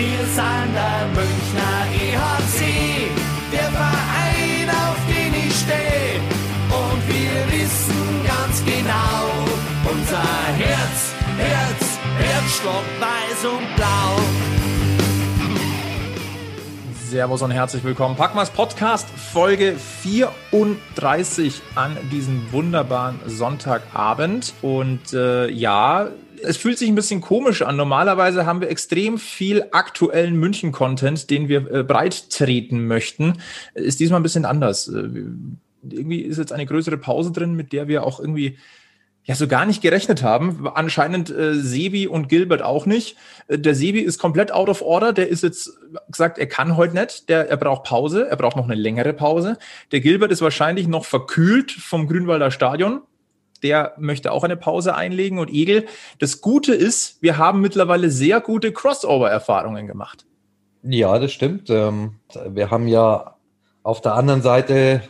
Wir sind der Münchner EHC, der Verein, auf den ich stehe. Und wir wissen ganz genau, unser Herz, Herz, Herzschlag weiß und blau. Servus und herzlich willkommen. Packmas Podcast Folge 34 an diesem wunderbaren Sonntagabend. Und äh, ja, es fühlt sich ein bisschen komisch an. Normalerweise haben wir extrem viel aktuellen München-Content, den wir äh, breit treten möchten. Ist diesmal ein bisschen anders. Äh, irgendwie ist jetzt eine größere Pause drin, mit der wir auch irgendwie ja so gar nicht gerechnet haben. Anscheinend äh, Sebi und Gilbert auch nicht. Äh, der Sebi ist komplett out of order. Der ist jetzt gesagt, er kann heute nicht. Der, er braucht Pause. Er braucht noch eine längere Pause. Der Gilbert ist wahrscheinlich noch verkühlt vom Grünwalder Stadion. Der möchte auch eine Pause einlegen. Und Egel, das Gute ist, wir haben mittlerweile sehr gute Crossover-Erfahrungen gemacht. Ja, das stimmt. Ähm, wir haben ja auf der anderen Seite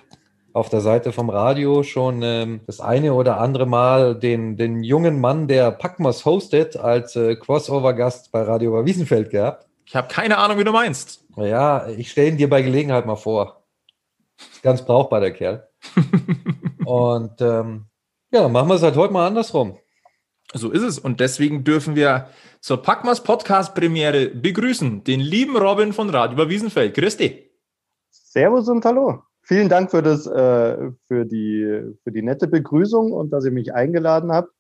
auf der Seite vom Radio schon ähm, das eine oder andere Mal den, den jungen Mann, der Packmas hostet, als äh, Crossover-Gast bei Radio Wiesenfeld gehabt. Ich habe keine Ahnung, wie du meinst. Ja, ich stelle ihn dir bei Gelegenheit mal vor. Ganz brauchbar, der Kerl. Und ähm, ja, machen wir es halt heute mal andersrum. So ist es. Und deswegen dürfen wir zur Packmas Podcast Premiere begrüßen den lieben Robin von Radio Wiesenfeld. Grüß dich. Servus und hallo vielen Dank für, das, äh, für, die, für die nette Begrüßung und dass ihr mich eingeladen habt.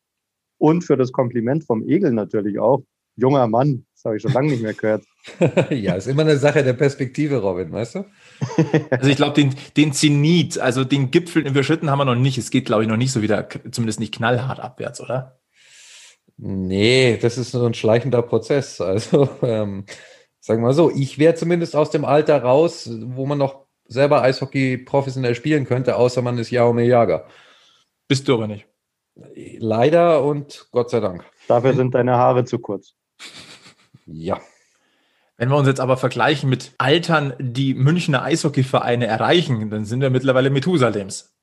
Und für das Kompliment vom Egel natürlich auch. Junger Mann, das habe ich schon lange nicht mehr gehört. ja, ist immer eine Sache der Perspektive, Robin, weißt du? also ich glaube, den, den Zenit, also den Gipfel überschritten haben wir noch nicht. Es geht, glaube ich, noch nicht so wieder, zumindest nicht knallhart abwärts, oder? Nee, das ist so ein schleichender Prozess. Also, ähm, sagen wir mal so, ich wäre zumindest aus dem Alter raus, wo man noch selber Eishockey professionell spielen könnte, außer man ist Jaume Jager. Bist du aber nicht. Leider und Gott sei Dank. Dafür sind deine Haare zu kurz. Ja. Wenn wir uns jetzt aber vergleichen mit Altern, die Münchner Eishockeyvereine erreichen, dann sind wir mittlerweile Methusalems.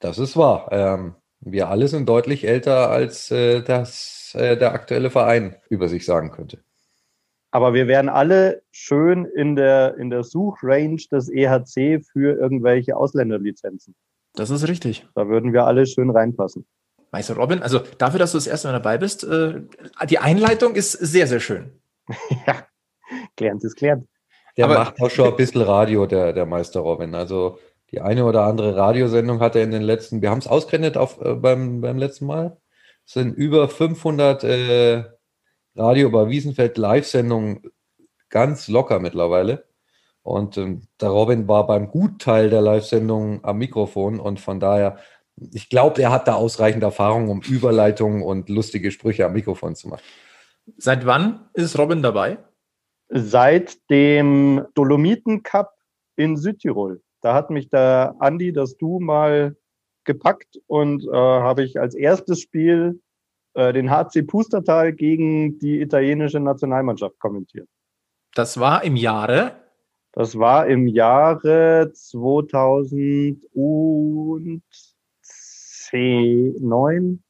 Das ist wahr. Ähm, wir alle sind deutlich älter, als äh, das äh, der aktuelle Verein über sich sagen könnte. Aber wir wären alle schön in der, in der Suchrange des EHC für irgendwelche Ausländerlizenzen. Das ist richtig. Da würden wir alle schön reinpassen. Meister Robin, also dafür, dass du das erste Mal dabei bist, äh, die Einleitung ist sehr, sehr schön. ja, klärt ist klärt. Der Aber, macht auch schon ein bisschen Radio, der, der Meister Robin. Also die eine oder andere Radiosendung hat er in den letzten, wir haben es ausgerechnet auf, äh, beim, beim letzten Mal, es sind über 500 äh, Radio über Wiesenfeld Live-Sendung ganz locker mittlerweile. Und ähm, der Robin war beim Gutteil der Live-Sendung am Mikrofon und von daher, ich glaube, er hat da ausreichend Erfahrung, um Überleitungen und lustige Sprüche am Mikrofon zu machen. Seit wann ist Robin dabei? Seit dem Dolomiten Cup in Südtirol. Da hat mich der Andi, das Du mal gepackt und äh, habe ich als erstes Spiel äh, den HC Pustertal gegen die italienische Nationalmannschaft kommentiert. Das war im Jahre? Das war im Jahre 2010, 9, 10.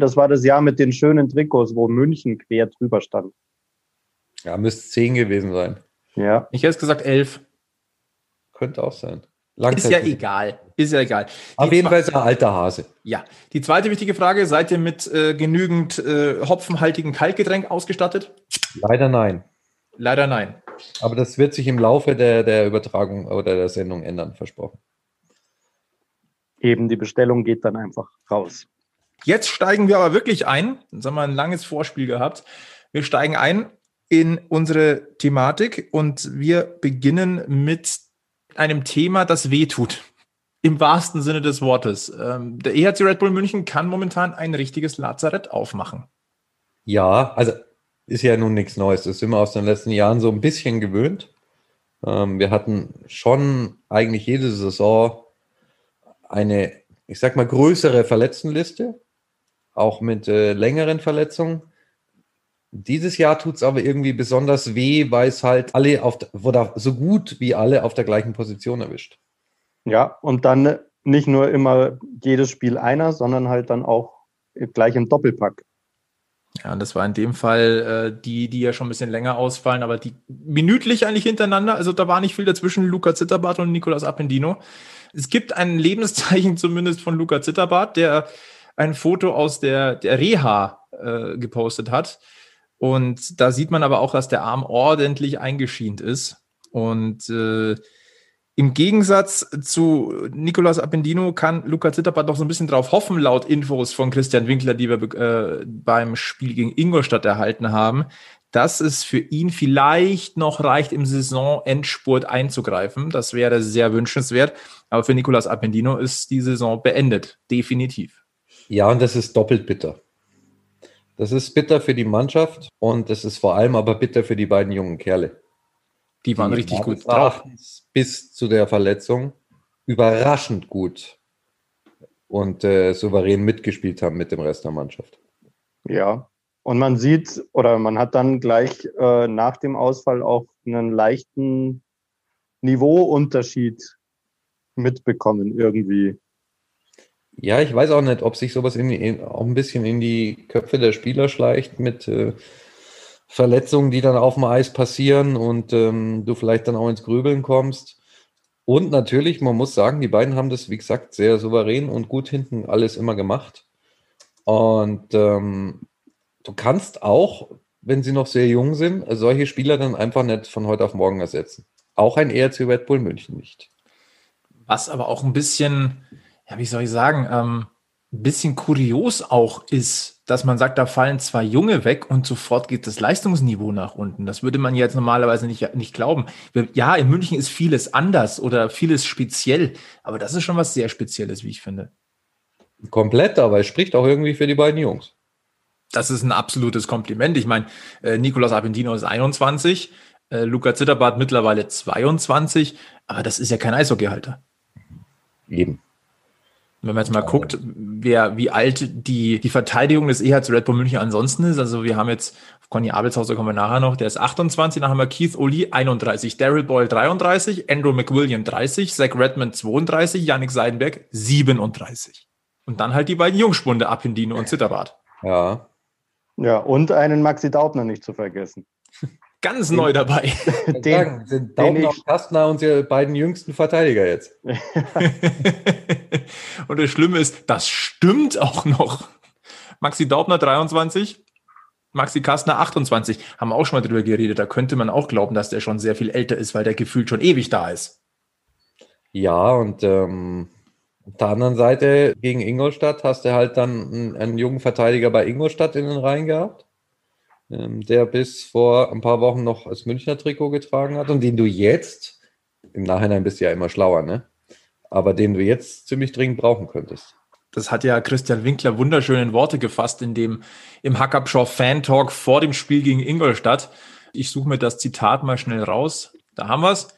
Das war das Jahr mit den schönen Trikots, wo München quer drüber stand. Ja, müsste 10 gewesen sein. Ja. Ich hätte gesagt 11. Könnte auch sein. Ist ja egal. Ist ja egal. Die Auf jeden Fall ist er alter Hase. Ja. Die zweite wichtige Frage: Seid ihr mit äh, genügend äh, hopfenhaltigen Kaltgetränk ausgestattet? Leider nein. Leider nein. Aber das wird sich im Laufe der, der Übertragung oder der Sendung ändern, versprochen. Eben, die Bestellung geht dann einfach raus. Jetzt steigen wir aber wirklich ein. Jetzt haben wir ein langes Vorspiel gehabt. Wir steigen ein in unsere Thematik und wir beginnen mit einem Thema, das wehtut. Im wahrsten Sinne des Wortes. Ähm, der EHC Red Bull München kann momentan ein richtiges Lazarett aufmachen. Ja, also ist ja nun nichts Neues. Das sind wir aus den letzten Jahren so ein bisschen gewöhnt. Ähm, wir hatten schon eigentlich jede Saison eine, ich sag mal, größere Verletztenliste, auch mit äh, längeren Verletzungen. Dieses Jahr tut es aber irgendwie besonders weh, weil es halt alle auf oder so gut wie alle auf der gleichen Position erwischt. Ja, und dann nicht nur immer jedes Spiel einer, sondern halt dann auch gleich im Doppelpack. Ja, und das war in dem Fall äh, die, die ja schon ein bisschen länger ausfallen, aber die minütlich eigentlich hintereinander. Also da war nicht viel dazwischen Luca Zitterbart und Nicolas Appendino. Es gibt ein Lebenszeichen zumindest von Luca Zitterbart, der ein Foto aus der, der Reha äh, gepostet hat. Und da sieht man aber auch, dass der Arm ordentlich eingeschient ist. Und äh, im Gegensatz zu Nicolas Appendino kann Luca Zitterbart noch so ein bisschen drauf hoffen, laut Infos von Christian Winkler, die wir äh, beim Spiel gegen Ingolstadt erhalten haben, dass es für ihn vielleicht noch reicht, im Saisonendspurt einzugreifen. Das wäre sehr wünschenswert. Aber für Nicolas Appendino ist die Saison beendet. Definitiv. Ja, und das ist doppelt bitter. Das ist bitter für die Mannschaft und das ist vor allem aber bitter für die beiden jungen Kerle. Die waren die richtig gut drauf. Bis zu der Verletzung überraschend gut und äh, souverän mitgespielt haben mit dem Rest der Mannschaft. Ja, und man sieht oder man hat dann gleich äh, nach dem Ausfall auch einen leichten Niveauunterschied mitbekommen irgendwie. Ja, ich weiß auch nicht, ob sich sowas in, in, auch ein bisschen in die Köpfe der Spieler schleicht mit äh, Verletzungen, die dann auf dem Eis passieren und ähm, du vielleicht dann auch ins Grübeln kommst. Und natürlich, man muss sagen, die beiden haben das, wie gesagt, sehr souverän und gut hinten alles immer gemacht. Und ähm, du kannst auch, wenn sie noch sehr jung sind, solche Spieler dann einfach nicht von heute auf morgen ersetzen. Auch ein ERC Red Bull München nicht. Was aber auch ein bisschen, ja, wie soll ich sagen, ähm, ein bisschen kurios auch ist, dass man sagt, da fallen zwei Junge weg und sofort geht das Leistungsniveau nach unten. Das würde man jetzt normalerweise nicht, nicht glauben. Ja, in München ist vieles anders oder vieles speziell, aber das ist schon was sehr Spezielles, wie ich finde. Komplett, aber es spricht auch irgendwie für die beiden Jungs. Das ist ein absolutes Kompliment. Ich meine, äh, Nicolas Appendino ist 21, äh, Luca Zitterbart mittlerweile 22, aber das ist ja kein Eishockeyhalter. Eben. Wenn man jetzt mal guckt, wer, wie alt die, die Verteidigung des EHC Red Bull München ansonsten ist. Also wir haben jetzt Conny Abelshauser kommen wir nachher noch, der ist 28, dann haben wir Keith Oli 31, Daryl Boyle 33, Andrew McWilliam 30, Zach Redmond 32, Yannick Seidenberg 37. Und dann halt die beiden Jungspunde Appendino und Zitterbart. Ja. Ja, und einen Maxi Daubner nicht zu vergessen. Ganz neu dabei. den, sagen, sind Daubner und Kastner unsere beiden jüngsten Verteidiger jetzt. und das Schlimme ist, das stimmt auch noch. Maxi Daubner 23, Maxi Kastner 28. Haben wir auch schon mal drüber geredet. Da könnte man auch glauben, dass der schon sehr viel älter ist, weil der gefühlt schon ewig da ist. Ja, und ähm, auf der anderen Seite gegen Ingolstadt hast du halt dann einen, einen jungen Verteidiger bei Ingolstadt in den Reihen gehabt ähm, der bis vor ein paar Wochen noch das Münchner Trikot getragen hat und den du jetzt, im Nachhinein bist du ja immer schlauer, ne? Aber den du jetzt ziemlich dringend brauchen könntest. Das hat ja Christian Winkler wunderschöne Worte gefasst in dem im Hackabschau Fan Talk vor dem Spiel gegen Ingolstadt. Ich suche mir das Zitat mal schnell raus. Da haben wir es.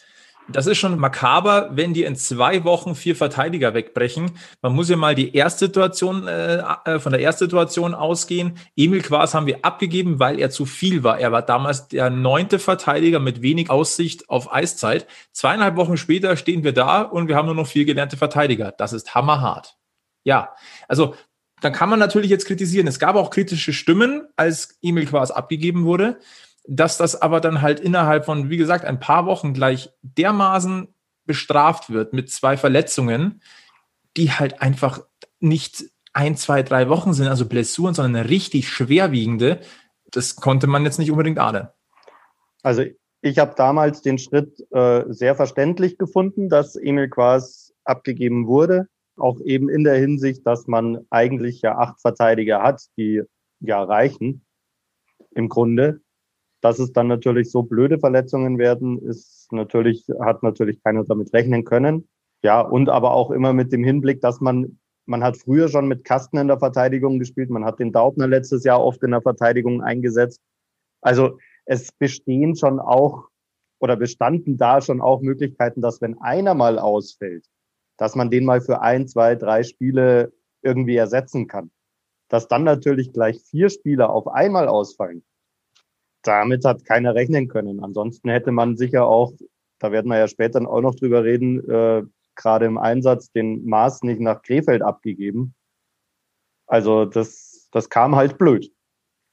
Das ist schon makaber, wenn die in zwei Wochen vier Verteidiger wegbrechen. Man muss ja mal die Erstsituation äh, äh, von der Erstsituation ausgehen. Emil Quas haben wir abgegeben, weil er zu viel war. Er war damals der neunte Verteidiger mit wenig Aussicht auf Eiszeit. Zweieinhalb Wochen später stehen wir da und wir haben nur noch vier gelernte Verteidiger. Das ist hammerhart. Ja, also dann kann man natürlich jetzt kritisieren. Es gab auch kritische Stimmen, als Emil Quas abgegeben wurde dass das aber dann halt innerhalb von, wie gesagt, ein paar Wochen gleich dermaßen bestraft wird mit zwei Verletzungen, die halt einfach nicht ein, zwei, drei Wochen sind, also Blessuren, sondern eine richtig schwerwiegende, das konnte man jetzt nicht unbedingt ahnen. Also ich habe damals den Schritt äh, sehr verständlich gefunden, dass Emil Quas abgegeben wurde. Auch eben in der Hinsicht, dass man eigentlich ja acht Verteidiger hat, die ja reichen im Grunde. Dass es dann natürlich so blöde Verletzungen werden, ist natürlich, hat natürlich keiner damit rechnen können. Ja, und aber auch immer mit dem Hinblick, dass man, man hat früher schon mit Kasten in der Verteidigung gespielt, man hat den Daubner letztes Jahr oft in der Verteidigung eingesetzt. Also es bestehen schon auch oder bestanden da schon auch Möglichkeiten, dass wenn einer mal ausfällt, dass man den mal für ein, zwei, drei Spiele irgendwie ersetzen kann. Dass dann natürlich gleich vier Spieler auf einmal ausfallen, damit hat keiner rechnen können. Ansonsten hätte man sicher auch, da werden wir ja später auch noch drüber reden, äh, gerade im Einsatz den Maß nicht nach Krefeld abgegeben. Also das, das kam halt blöd.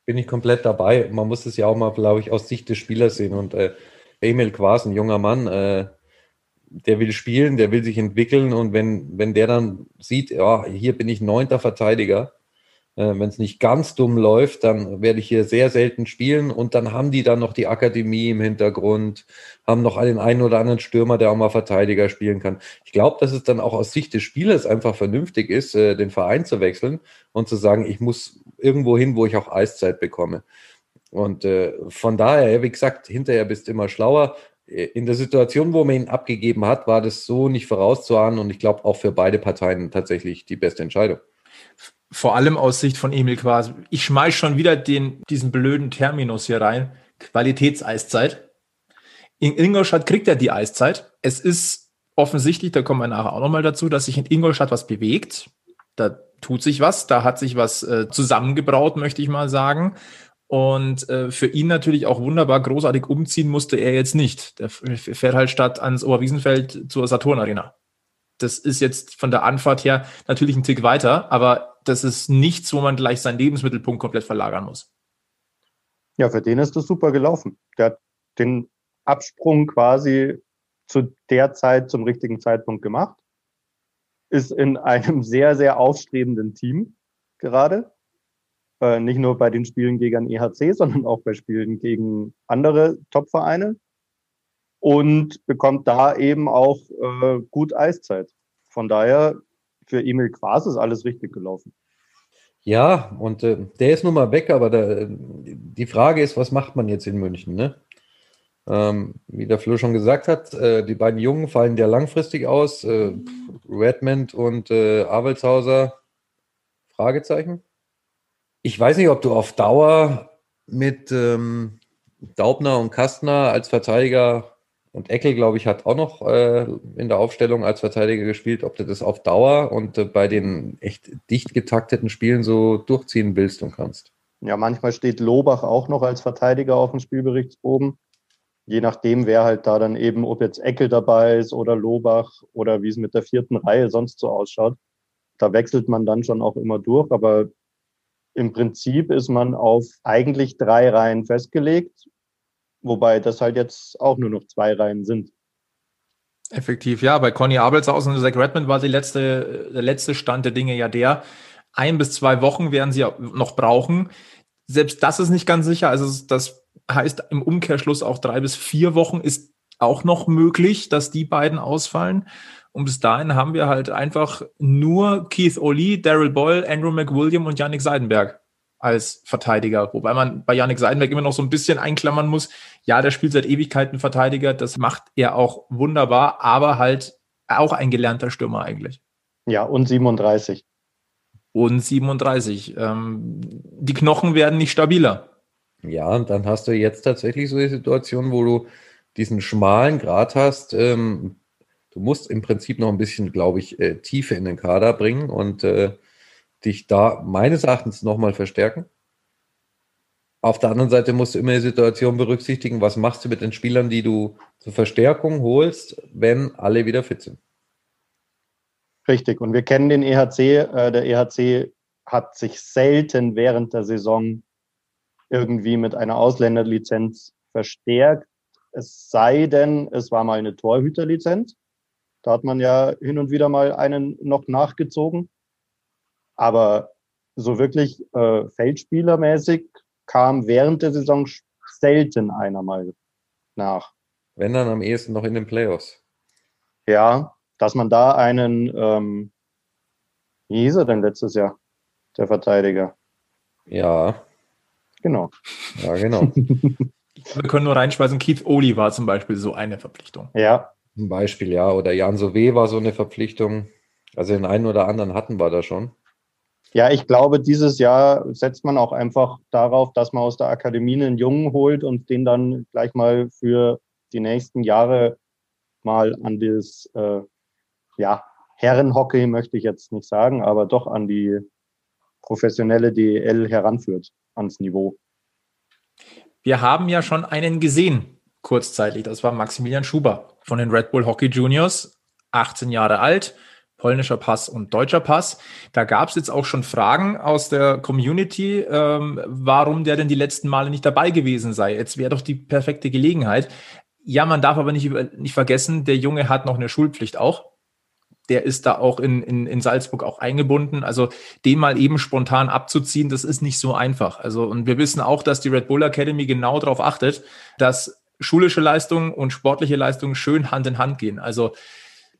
bin ich komplett dabei. Man muss es ja auch mal, glaube ich, aus Sicht des Spielers sehen. Und äh, Emil Quas, ein junger Mann, äh, der will spielen, der will sich entwickeln. Und wenn, wenn der dann sieht, ja, hier bin ich neunter Verteidiger, wenn es nicht ganz dumm läuft, dann werde ich hier sehr selten spielen. Und dann haben die dann noch die Akademie im Hintergrund, haben noch einen einen oder anderen Stürmer, der auch mal Verteidiger spielen kann. Ich glaube, dass es dann auch aus Sicht des Spielers einfach vernünftig ist, äh, den Verein zu wechseln und zu sagen, ich muss irgendwo hin, wo ich auch Eiszeit bekomme. Und äh, von daher, wie gesagt, hinterher bist du immer schlauer. Äh, in der Situation, wo man ihn abgegeben hat, war das so nicht vorauszuahnen und ich glaube auch für beide Parteien tatsächlich die beste Entscheidung vor allem aus Sicht von Emil Quas. Ich schmeiß schon wieder den, diesen blöden Terminus hier rein. Qualitätseiszeit. In Ingolstadt kriegt er die Eiszeit. Es ist offensichtlich, da kommen wir nachher auch nochmal dazu, dass sich in Ingolstadt was bewegt. Da tut sich was, da hat sich was äh, zusammengebraut, möchte ich mal sagen. Und äh, für ihn natürlich auch wunderbar großartig umziehen musste er jetzt nicht. Der fährt halt statt ans Oberwiesenfeld zur Saturn Arena. Das ist jetzt von der Anfahrt her natürlich ein Tick weiter, aber das ist nichts, wo man gleich seinen Lebensmittelpunkt komplett verlagern muss. Ja, für den ist das super gelaufen. Der hat den Absprung quasi zu der Zeit, zum richtigen Zeitpunkt gemacht. Ist in einem sehr, sehr aufstrebenden Team gerade. Äh, nicht nur bei den Spielen gegen EHC, sondern auch bei Spielen gegen andere Topvereine. Und bekommt da eben auch äh, gut Eiszeit. Von daher für Emil Quas ist alles richtig gelaufen. Ja, und äh, der ist nun mal weg, aber da, die Frage ist, was macht man jetzt in München? Ne? Ähm, wie der Flo schon gesagt hat, äh, die beiden Jungen fallen ja langfristig aus. Äh, Redmond und äh, Avelshauser, Fragezeichen. Ich weiß nicht, ob du auf Dauer mit ähm, Daubner und Kastner als Verteidiger und Eckel, glaube ich, hat auch noch äh, in der Aufstellung als Verteidiger gespielt, ob du das auf Dauer und äh, bei den echt dicht getakteten Spielen so durchziehen willst und kannst. Ja, manchmal steht Lobach auch noch als Verteidiger auf dem Spielberichtsbogen. Je nachdem, wer halt da dann eben, ob jetzt Eckel dabei ist oder Lobach oder wie es mit der vierten Reihe sonst so ausschaut. Da wechselt man dann schon auch immer durch, aber im Prinzip ist man auf eigentlich drei Reihen festgelegt Wobei das halt jetzt auch nur noch zwei Reihen sind. Effektiv, ja. Bei Conny Abelshausen und Zach Redmond war die letzte, der letzte Stand der Dinge ja der, ein bis zwei Wochen werden sie noch brauchen. Selbst das ist nicht ganz sicher. Also das heißt im Umkehrschluss auch drei bis vier Wochen ist auch noch möglich, dass die beiden ausfallen. Und bis dahin haben wir halt einfach nur Keith Oli, Daryl Boyle, Andrew McWilliam und Yannick Seidenberg als Verteidiger. Wobei man bei Yannick Seidenberg immer noch so ein bisschen einklammern muss. Ja, der spielt seit Ewigkeiten Verteidiger. Das macht er auch wunderbar, aber halt auch ein gelernter Stürmer eigentlich. Ja, und 37. Und 37. Ähm, die Knochen werden nicht stabiler. Ja, und dann hast du jetzt tatsächlich so die Situation, wo du diesen schmalen Grat hast. Ähm, du musst im Prinzip noch ein bisschen, glaube ich, äh, Tiefe in den Kader bringen und äh, dich da meines Erachtens nochmal verstärken. Auf der anderen Seite musst du immer die Situation berücksichtigen, was machst du mit den Spielern, die du zur Verstärkung holst, wenn alle wieder fit sind. Richtig, und wir kennen den EHC. Äh, der EHC hat sich selten während der Saison irgendwie mit einer Ausländerlizenz verstärkt. Es sei denn, es war mal eine Torhüterlizenz. Da hat man ja hin und wieder mal einen noch nachgezogen. Aber so wirklich äh, Feldspielermäßig kam während der Saison selten einer mal nach. Wenn dann am ehesten noch in den Playoffs. Ja, dass man da einen, ähm, wie hieß er denn letztes Jahr, der Verteidiger? Ja. Genau. Ja, genau. Wir können nur reinschmeißen, Keith Oli war zum Beispiel so eine Verpflichtung. Ja. Ein Beispiel, ja. Oder Jan Sove war so eine Verpflichtung. Also den einen oder anderen hatten wir da schon. Ja, ich glaube, dieses Jahr setzt man auch einfach darauf, dass man aus der Akademie einen Jungen holt und den dann gleich mal für die nächsten Jahre mal an das, äh, ja, Herrenhockey möchte ich jetzt nicht sagen, aber doch an die professionelle DEL heranführt, ans Niveau. Wir haben ja schon einen gesehen, kurzzeitig. Das war Maximilian Schuber von den Red Bull Hockey Juniors, 18 Jahre alt, polnischer Pass und deutscher Pass. Da gab es jetzt auch schon Fragen aus der Community, ähm, warum der denn die letzten Male nicht dabei gewesen sei. Jetzt wäre doch die perfekte Gelegenheit. Ja, man darf aber nicht, nicht vergessen, der Junge hat noch eine Schulpflicht auch. Der ist da auch in, in, in Salzburg auch eingebunden. Also den mal eben spontan abzuziehen, das ist nicht so einfach. Also, und wir wissen auch, dass die Red Bull Academy genau darauf achtet, dass schulische Leistungen und sportliche Leistungen schön Hand in Hand gehen. Also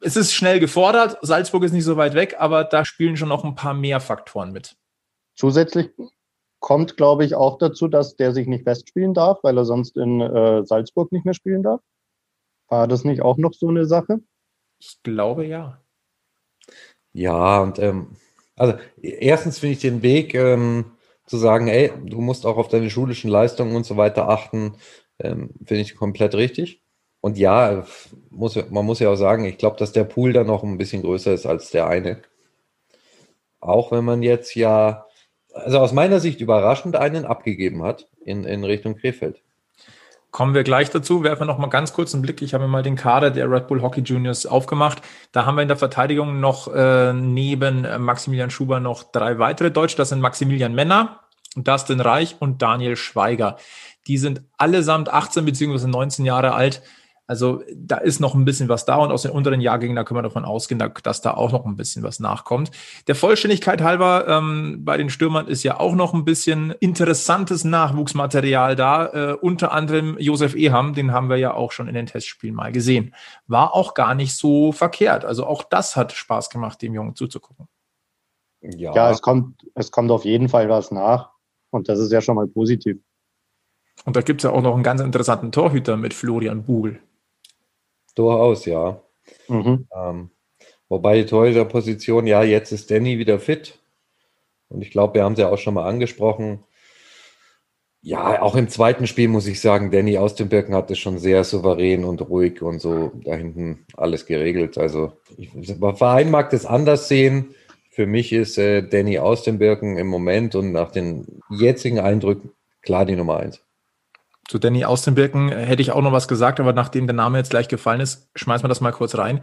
es ist schnell gefordert. Salzburg ist nicht so weit weg, aber da spielen schon noch ein paar mehr Faktoren mit. Zusätzlich kommt, glaube ich, auch dazu, dass der sich nicht festspielen darf, weil er sonst in äh, Salzburg nicht mehr spielen darf. War das nicht auch noch so eine Sache? Ich glaube ja. Ja, und ähm, also erstens finde ich den Weg ähm, zu sagen, ey, du musst auch auf deine schulischen Leistungen und so weiter achten, ähm, finde ich komplett richtig. Und ja, muss, man muss ja auch sagen, ich glaube, dass der Pool da noch ein bisschen größer ist als der eine. Auch wenn man jetzt ja, also aus meiner Sicht überraschend einen abgegeben hat in, in Richtung Krefeld. Kommen wir gleich dazu. Werfen wir noch mal ganz kurz einen Blick. Ich habe mal den Kader der Red Bull Hockey Juniors aufgemacht. Da haben wir in der Verteidigung noch äh, neben Maximilian Schuber noch drei weitere Deutsche. Das sind Maximilian Männer, Dustin Reich und Daniel Schweiger. Die sind allesamt 18 beziehungsweise 19 Jahre alt. Also da ist noch ein bisschen was da und aus den unteren Jahrgängen, da können wir davon ausgehen, dass da auch noch ein bisschen was nachkommt. Der Vollständigkeit halber, ähm, bei den Stürmern ist ja auch noch ein bisschen interessantes Nachwuchsmaterial da. Äh, unter anderem Josef Eham, den haben wir ja auch schon in den Testspielen mal gesehen. War auch gar nicht so verkehrt. Also auch das hat Spaß gemacht, dem Jungen zuzugucken. Ja, ja es, kommt, es kommt auf jeden Fall was nach und das ist ja schon mal positiv. Und da gibt es ja auch noch einen ganz interessanten Torhüter mit Florian Bugel. Durchaus, ja. Mhm. Ähm, wobei die Torhüterposition, ja, jetzt ist Danny wieder fit. Und ich glaube, wir haben es ja auch schon mal angesprochen. Ja, auch im zweiten Spiel muss ich sagen, Danny aus dem Birken hat es schon sehr souverän und ruhig und so da hinten alles geregelt. Also, ich, der Verein mag das anders sehen. Für mich ist äh, Danny aus dem Birken im Moment und nach den jetzigen Eindrücken klar die Nummer eins. Zu Danny aus den Birken hätte ich auch noch was gesagt, aber nachdem der Name jetzt gleich gefallen ist, schmeißen wir das mal kurz rein.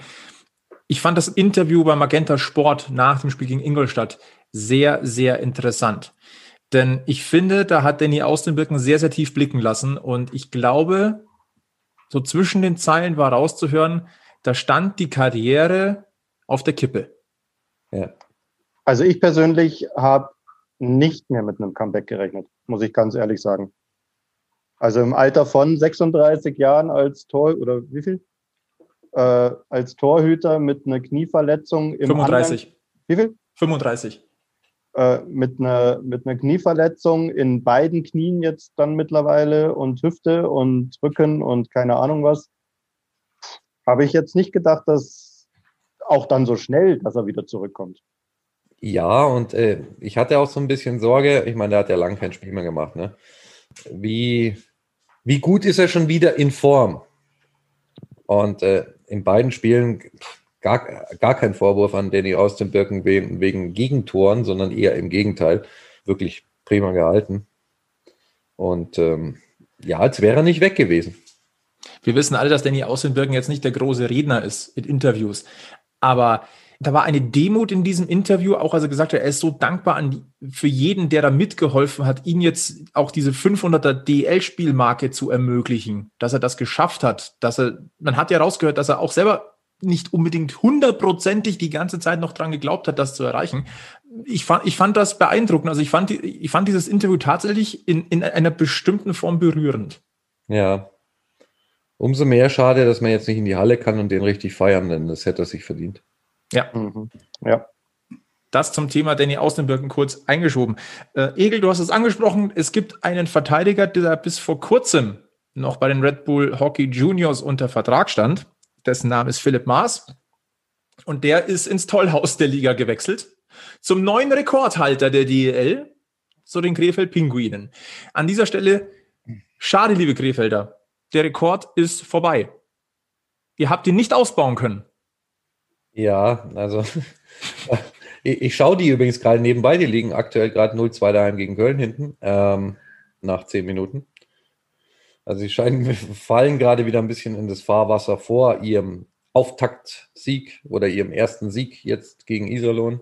Ich fand das Interview bei Magenta Sport nach dem Spiel gegen Ingolstadt sehr, sehr interessant. Denn ich finde, da hat Danny aus den Birken sehr, sehr tief blicken lassen. Und ich glaube, so zwischen den Zeilen war rauszuhören, da stand die Karriere auf der Kippe. Ja. Also ich persönlich habe nicht mehr mit einem Comeback gerechnet, muss ich ganz ehrlich sagen. Also im Alter von 36 Jahren als Tor oder wie viel? Äh, als Torhüter mit einer Knieverletzung im 35. Anderen, wie viel? 35. Äh, mit, einer, mit einer Knieverletzung in beiden Knien jetzt dann mittlerweile und Hüfte und Rücken und keine Ahnung was. Habe ich jetzt nicht gedacht, dass auch dann so schnell, dass er wieder zurückkommt. Ja, und äh, ich hatte auch so ein bisschen Sorge, ich meine, der hat ja lange kein Spiel mehr gemacht, ne? Wie, wie gut ist er schon wieder in Form? Und äh, in beiden Spielen gar, gar kein Vorwurf an Danny aus dem Birken wegen, Gegentoren, sondern eher im Gegenteil. Wirklich prima gehalten. Und ähm, ja, als wäre er nicht weg gewesen. Wir wissen alle, dass Danny aus dem Birken jetzt nicht der große Redner ist in Interviews. Aber da war eine Demut in diesem Interview, auch als er gesagt hat, er ist so dankbar an, für jeden, der da mitgeholfen hat, ihn jetzt auch diese 500er DL-Spielmarke zu ermöglichen, dass er das geschafft hat, dass er, man hat ja rausgehört, dass er auch selber nicht unbedingt hundertprozentig die ganze Zeit noch dran geglaubt hat, das zu erreichen. Ich fand, ich fand das beeindruckend. Also ich fand, ich fand dieses Interview tatsächlich in, in einer bestimmten Form berührend. Ja. Umso mehr schade, dass man jetzt nicht in die Halle kann und den richtig feiern, denn das hätte er sich verdient. Ja. Mhm. Ja. Das zum Thema Danny Außenbirken kurz eingeschoben. Äh, Egel, du hast es angesprochen. Es gibt einen Verteidiger, der bis vor kurzem noch bei den Red Bull Hockey Juniors unter Vertrag stand. Dessen Name ist Philipp Maas. Und der ist ins Tollhaus der Liga gewechselt. Zum neuen Rekordhalter der DEL, zu den Krefeld Pinguinen. An dieser Stelle, schade, liebe Krefelder. Der Rekord ist vorbei. Ihr habt ihn nicht ausbauen können. Ja, also ich, ich schaue die übrigens gerade nebenbei, die liegen aktuell gerade 0-2 daheim gegen Köln hinten, ähm, nach 10 Minuten. Also sie scheinen, fallen gerade wieder ein bisschen in das Fahrwasser vor ihrem Auftaktsieg oder ihrem ersten Sieg jetzt gegen Iserlohn.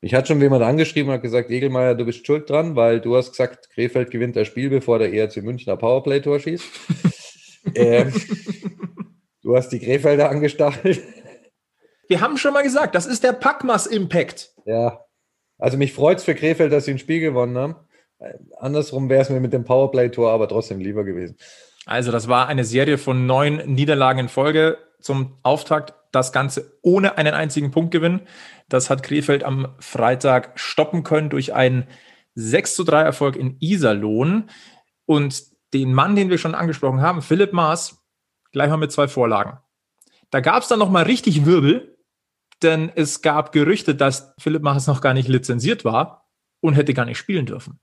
Mich hat schon jemand angeschrieben und hat gesagt, Egelmeier, du bist schuld dran, weil du hast gesagt, Krefeld gewinnt das Spiel, bevor der ERC Münchner Powerplay-Tor schießt. ähm, du hast die Krefelder angestachelt. Wir haben schon mal gesagt, das ist der Packmas-Impact. Ja, also mich freut es für Krefeld, dass sie ein Spiel gewonnen haben. Andersrum wäre es mir mit dem Powerplay-Tor aber trotzdem lieber gewesen. Also das war eine Serie von neun Niederlagen in Folge zum Auftakt. Das Ganze ohne einen einzigen Punktgewinn. Das hat Krefeld am Freitag stoppen können durch einen 6 zu 3 Erfolg in Iserlohn. Und den Mann, den wir schon angesprochen haben, Philipp Maas, gleich mal mit zwei Vorlagen. Da gab es dann nochmal richtig Wirbel, denn es gab Gerüchte, dass Philipp Maas noch gar nicht lizenziert war und hätte gar nicht spielen dürfen.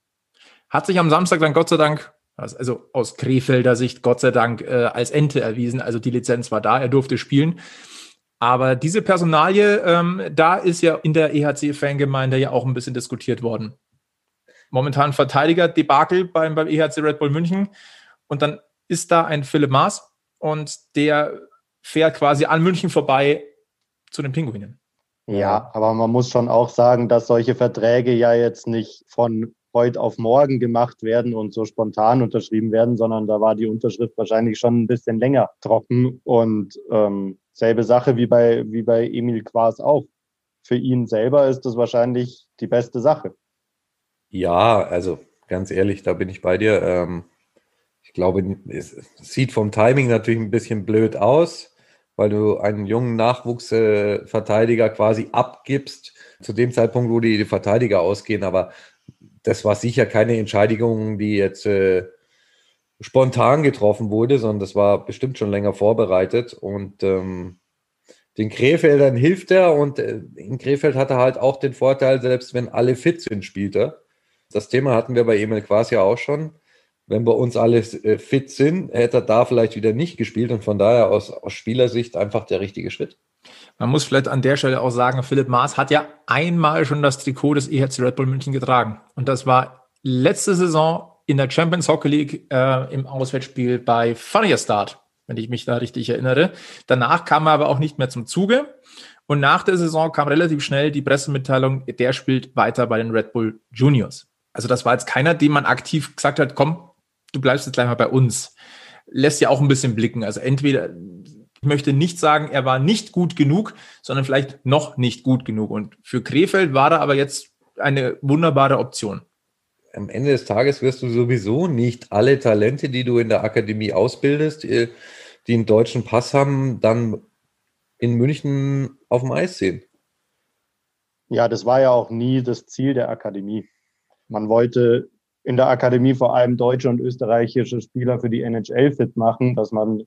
Hat sich am Samstag dann Gott sei Dank, also aus Krefelder Sicht Gott sei Dank äh, als Ente erwiesen. Also die Lizenz war da, er durfte spielen. Aber diese Personalie, ähm, da ist ja in der EHC-Fangemeinde ja auch ein bisschen diskutiert worden. Momentan Verteidiger-Debakel beim, beim EHC Red Bull München. Und dann ist da ein Philipp Maas und der fährt quasi an München vorbei zu den Pinguinen. Ja, aber man muss schon auch sagen, dass solche Verträge ja jetzt nicht von heute auf morgen gemacht werden und so spontan unterschrieben werden, sondern da war die Unterschrift wahrscheinlich schon ein bisschen länger trocken und ähm, selbe Sache wie bei, wie bei Emil Quas auch. Für ihn selber ist das wahrscheinlich die beste Sache. Ja, also ganz ehrlich, da bin ich bei dir. Ähm, ich glaube, es sieht vom Timing natürlich ein bisschen blöd aus weil du einen jungen Nachwuchsverteidiger quasi abgibst, zu dem Zeitpunkt, wo die Verteidiger ausgehen. Aber das war sicher keine Entscheidung, die jetzt äh, spontan getroffen wurde, sondern das war bestimmt schon länger vorbereitet. Und ähm, den Krefeldern hilft er und äh, in Krefeld hat er halt auch den Vorteil, selbst wenn alle fit sind, spielt er. Das Thema hatten wir bei Emil Quas ja auch schon wenn bei uns alle äh, fit sind, hätte er da vielleicht wieder nicht gespielt und von daher aus, aus Spielersicht einfach der richtige Schritt. Man muss vielleicht an der Stelle auch sagen, Philipp Maas hat ja einmal schon das Trikot des EHC Red Bull München getragen. Und das war letzte Saison in der Champions Hockey League äh, im Auswärtsspiel bei Funnier Start, wenn ich mich da richtig erinnere. Danach kam er aber auch nicht mehr zum Zuge. Und nach der Saison kam relativ schnell die Pressemitteilung, der spielt weiter bei den Red Bull Juniors. Also das war jetzt keiner, dem man aktiv gesagt hat, komm, du bleibst jetzt gleich mal bei uns, lässt ja auch ein bisschen blicken. Also entweder, ich möchte nicht sagen, er war nicht gut genug, sondern vielleicht noch nicht gut genug. Und für Krefeld war er aber jetzt eine wunderbare Option. Am Ende des Tages wirst du sowieso nicht alle Talente, die du in der Akademie ausbildest, äh, die einen deutschen Pass haben, dann in München auf dem Eis sehen. Ja, das war ja auch nie das Ziel der Akademie. Man wollte in der Akademie vor allem deutsche und österreichische Spieler für die NHL fit machen, dass man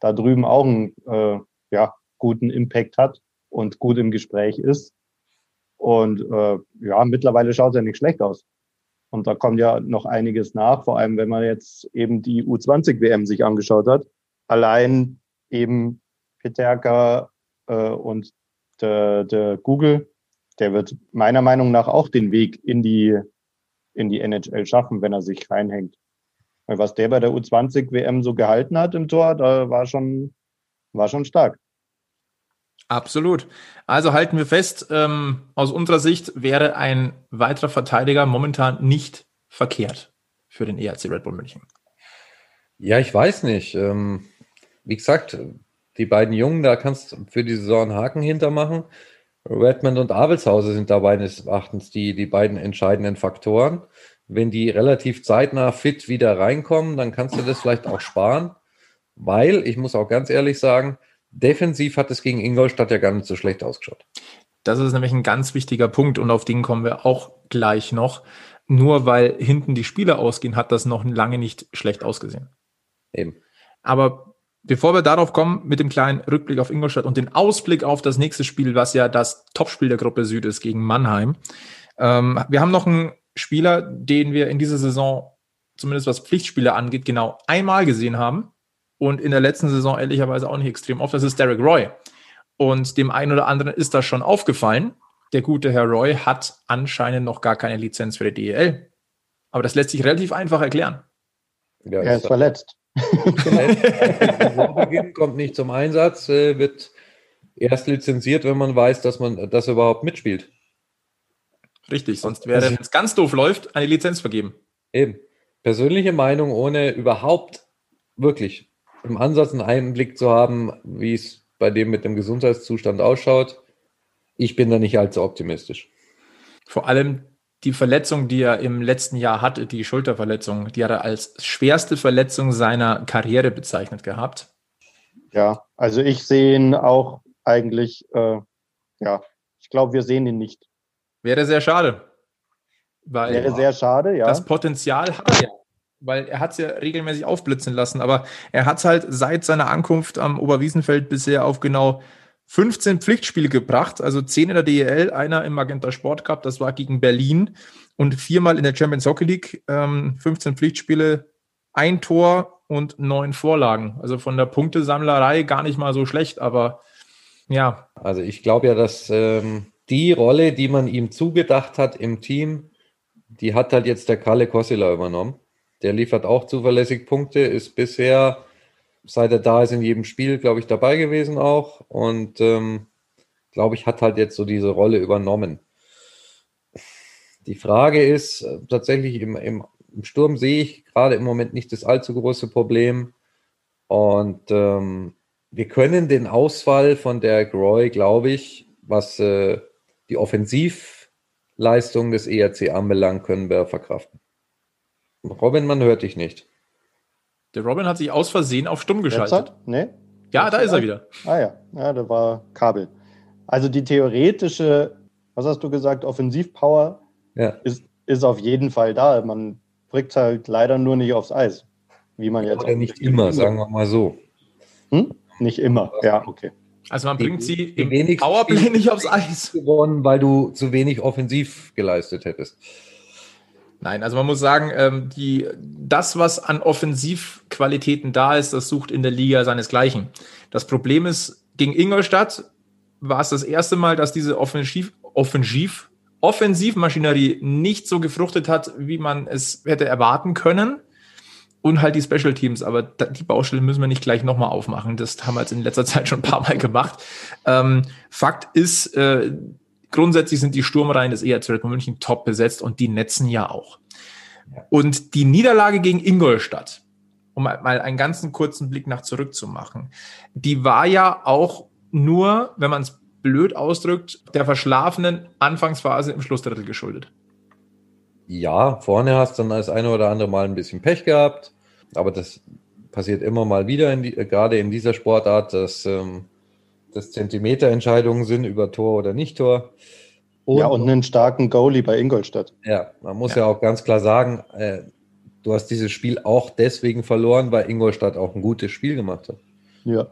da drüben auch einen äh, ja, guten Impact hat und gut im Gespräch ist. Und äh, ja, mittlerweile schaut es ja nicht schlecht aus. Und da kommt ja noch einiges nach, vor allem wenn man jetzt eben die U20-WM sich angeschaut hat. Allein eben Peterka äh, und der, der Google, der wird meiner Meinung nach auch den Weg in die in die NHL schaffen, wenn er sich reinhängt. Weil was der bei der U20 WM so gehalten hat im Tor, da war schon, war schon stark. Absolut. Also halten wir fest, ähm, aus unserer Sicht wäre ein weiterer Verteidiger momentan nicht verkehrt für den ERC Red Bull München. Ja, ich weiß nicht. Ähm, wie gesagt, die beiden Jungen, da kannst du für die Saison einen Haken hintermachen. Redmond und Abelshauser sind da meines Erachtens die, die beiden entscheidenden Faktoren. Wenn die relativ zeitnah fit wieder reinkommen, dann kannst du das vielleicht auch sparen, weil, ich muss auch ganz ehrlich sagen, defensiv hat es gegen Ingolstadt ja gar nicht so schlecht ausgeschaut. Das ist nämlich ein ganz wichtiger Punkt und auf den kommen wir auch gleich noch. Nur weil hinten die Spieler ausgehen, hat das noch lange nicht schlecht ausgesehen. Eben. Aber Bevor wir darauf kommen, mit dem kleinen Rückblick auf Ingolstadt und den Ausblick auf das nächste Spiel, was ja das Topspiel der Gruppe Süd ist gegen Mannheim. Ähm, wir haben noch einen Spieler, den wir in dieser Saison, zumindest was Pflichtspiele angeht, genau einmal gesehen haben. Und in der letzten Saison ehrlicherweise auch nicht extrem oft. Das ist Derek Roy. Und dem einen oder anderen ist das schon aufgefallen. Der gute Herr Roy hat anscheinend noch gar keine Lizenz für die DEL. Aber das lässt sich relativ einfach erklären. Ja, er ist verletzt. Beginn kommt nicht zum Einsatz, äh, wird erst lizenziert, wenn man weiß, dass man das überhaupt mitspielt. Richtig, sonst wäre, wenn es ganz doof läuft, eine Lizenz vergeben. Eben. Persönliche Meinung, ohne überhaupt wirklich im Ansatz einen Einblick zu haben, wie es bei dem mit dem Gesundheitszustand ausschaut. Ich bin da nicht allzu optimistisch. Vor allem die Verletzung, die er im letzten Jahr hatte, die Schulterverletzung, die hat er als schwerste Verletzung seiner Karriere bezeichnet gehabt. Ja, also ich sehe ihn auch eigentlich, äh, ja, ich glaube, wir sehen ihn nicht. Wäre sehr schade. Weil Wäre sehr schade, ja. Das Potenzial hat er ja. Weil er hat es ja regelmäßig aufblitzen lassen, aber er hat es halt seit seiner Ankunft am Oberwiesenfeld bisher auf genau 15 Pflichtspiele gebracht, also 10 in der DEL, einer im Magenta Sport Cup, das war gegen Berlin und viermal in der Champions Hockey League, ähm, 15 Pflichtspiele, ein Tor und neun Vorlagen. Also von der Punktesammlerei gar nicht mal so schlecht, aber ja. Also ich glaube ja, dass ähm, die Rolle, die man ihm zugedacht hat im Team, die hat halt jetzt der Kalle Kossila übernommen. Der liefert auch zuverlässig Punkte, ist bisher seit er da ist, in jedem Spiel, glaube ich, dabei gewesen auch. Und ähm, glaube ich, hat halt jetzt so diese Rolle übernommen. Die Frage ist äh, tatsächlich, im, im, im, Sturm sehe ich gerade im Moment nicht das allzu große Problem. Und ähm, wir können den Ausfall von der Groy, glaube ich, was äh, die Offensivleistung des ERC anbelangt, können wir verkraften. Robin, man hört dich nicht. Der Robin hat sich aus Versehen auf stumm geschaltet. Nee? Ja, da ist er wieder. Ah ja, ja, da war Kabel. Also die theoretische, was hast du gesagt, Offensivpower ja. ist, ist auf jeden Fall da. Man bringt halt leider nur nicht aufs Eis. Wie man jetzt Oder nicht immer, sagen wir mal so. Hm? Nicht immer, ja, okay. Also man bringt sie im Powerplay nicht aufs Eis. Gewonnen, weil du zu wenig offensiv geleistet hättest. Nein, also man muss sagen, ähm, die, das, was an Offensivqualitäten da ist, das sucht in der Liga seinesgleichen. Das Problem ist, gegen Ingolstadt war es das erste Mal, dass diese Offensiv, Offensiv, Offensivmaschinerie nicht so gefruchtet hat, wie man es hätte erwarten können. Und halt die Special Teams, aber die Baustelle müssen wir nicht gleich nochmal aufmachen. Das haben wir jetzt in letzter Zeit schon ein paar Mal gemacht. Ähm, Fakt ist, äh, grundsätzlich sind die Sturmreihen des ERC Red Bull München top besetzt und die netzen ja auch. Und die Niederlage gegen Ingolstadt, um mal einen ganzen kurzen Blick nach zurück zu machen, die war ja auch nur, wenn man es blöd ausdrückt, der verschlafenen Anfangsphase im Schlussdrittel geschuldet. Ja, vorne hast du dann das eine oder andere Mal ein bisschen Pech gehabt, aber das passiert immer mal wieder, in die, gerade in dieser Sportart, dass ähm, das Zentimeterentscheidungen sind über Tor oder Nicht-Tor. ja, und einen starken Goalie bei Ingolstadt. Ja, man muss ja, ja auch ganz klar sagen, äh, du hast dieses Spiel auch deswegen verloren, weil Ingolstadt auch ein gutes Spiel gemacht hat. Ja.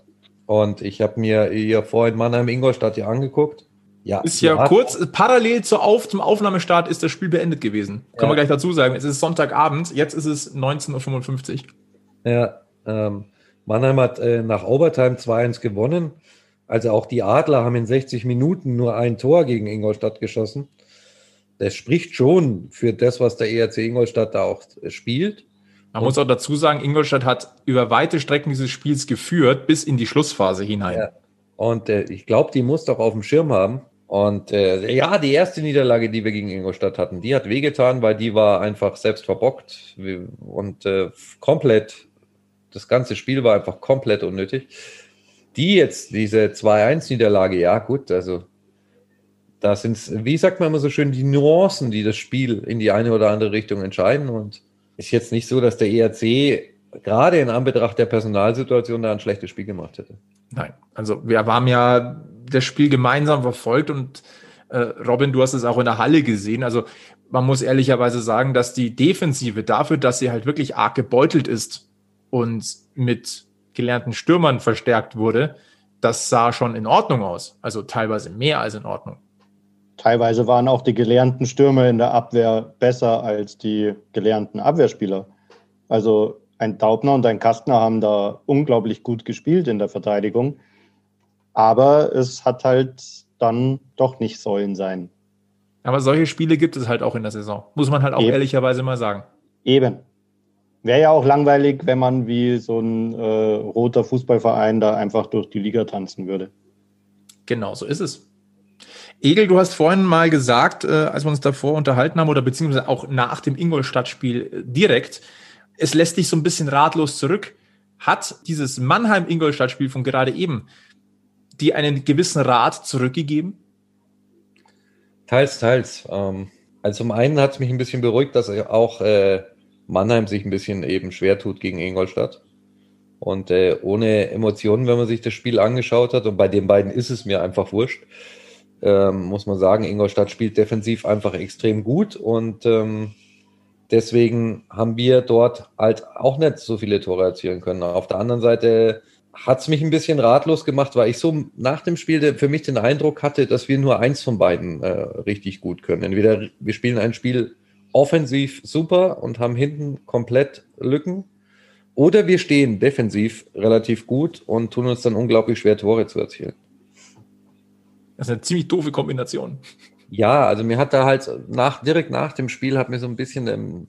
Und ich habe mir hier vorhin Mannheim Ingolstadt hier angegucht. Ja, ist ja, ja kurz, parallel zu auf, zum Aufnahmestart ist das Spiel beendet gewesen. Ja. Können wir gleich dazu sagen. Es ist Sonntagabend, jetzt ist es 19.55 Uhr. Ja, ähm, Mannheim hat äh, nach Overtime 2-1 gewonnen. Also auch die Adler haben in 60 Minuten nur ein Tor gegen Ingolstadt geschossen. Das spricht schon für das, was der ERC Ingolstadt da auch spielt. Man Und muss auch dazu sagen, Ingolstadt hat über weite Strecken dieses Spiels geführt, bis in die Schlussphase hinein. Ja. Und äh, ich glaube, die muss doch auf dem Schirm haben. Und äh, ja, die erste Niederlage, die wir gegen Ingolstadt hatten, die hat wehgetan, weil die war einfach selbst verbockt und äh, komplett, das ganze Spiel war einfach komplett unnötig. Die jetzt, diese 2-1-Niederlage, ja gut, also da sind es, wie sagt man immer so schön, die Nuancen, die das Spiel in die eine oder andere Richtung entscheiden. Und ist jetzt nicht so, dass der ERC gerade in Anbetracht der Personalsituation da ein schlechtes Spiel gemacht hätte. Nein, also wir haben ja das Spiel gemeinsam verfolgt und äh, Robin, du hast es auch in der Halle gesehen. Also man muss ehrlicherweise sagen, dass die Defensive dafür, dass sie halt wirklich arg gebeutelt ist und mit gelernten Stürmern verstärkt wurde, das sah schon in Ordnung aus. Also teilweise mehr als in Ordnung. Teilweise waren auch die gelernten Stürmer in der Abwehr besser als die gelernten Abwehrspieler. Also ein Daubner und ein Kastner haben da unglaublich gut gespielt in der Verteidigung. Aber es hat halt dann doch nicht sollen sein. Aber solche Spiele gibt es halt auch in der Saison. Muss man halt auch Eben. ehrlicherweise mal sagen. Eben. Wäre ja auch langweilig, wenn man wie so ein äh, roter Fußballverein da einfach durch die Liga tanzen würde. Genau so ist es. Egel, du hast vorhin mal gesagt, äh, als wir uns davor unterhalten haben oder beziehungsweise auch nach dem Ingolstadt-Spiel äh, direkt, es lässt dich so ein bisschen ratlos zurück. Hat dieses Mannheim-Ingolstadt-Spiel von gerade eben dir einen gewissen Rat zurückgegeben? Teils, teils. Ähm, also zum einen hat es mich ein bisschen beruhigt, dass auch äh, Mannheim sich ein bisschen eben schwer tut gegen Ingolstadt. Und äh, ohne Emotionen, wenn man sich das Spiel angeschaut hat, und bei den beiden ist es mir einfach wurscht, ähm, muss man sagen, Ingolstadt spielt defensiv einfach extrem gut und ähm, deswegen haben wir dort halt auch nicht so viele Tore erzielen können. Auf der anderen Seite hat es mich ein bisschen ratlos gemacht, weil ich so nach dem Spiel für mich den Eindruck hatte, dass wir nur eins von beiden äh, richtig gut können. Entweder wir spielen ein Spiel offensiv super und haben hinten komplett Lücken, oder wir stehen defensiv relativ gut und tun uns dann unglaublich schwer, Tore zu erzielen. Das ist eine ziemlich doofe Kombination. Ja, also mir hat da halt nach, direkt nach dem Spiel hat mir so ein bisschen ähm,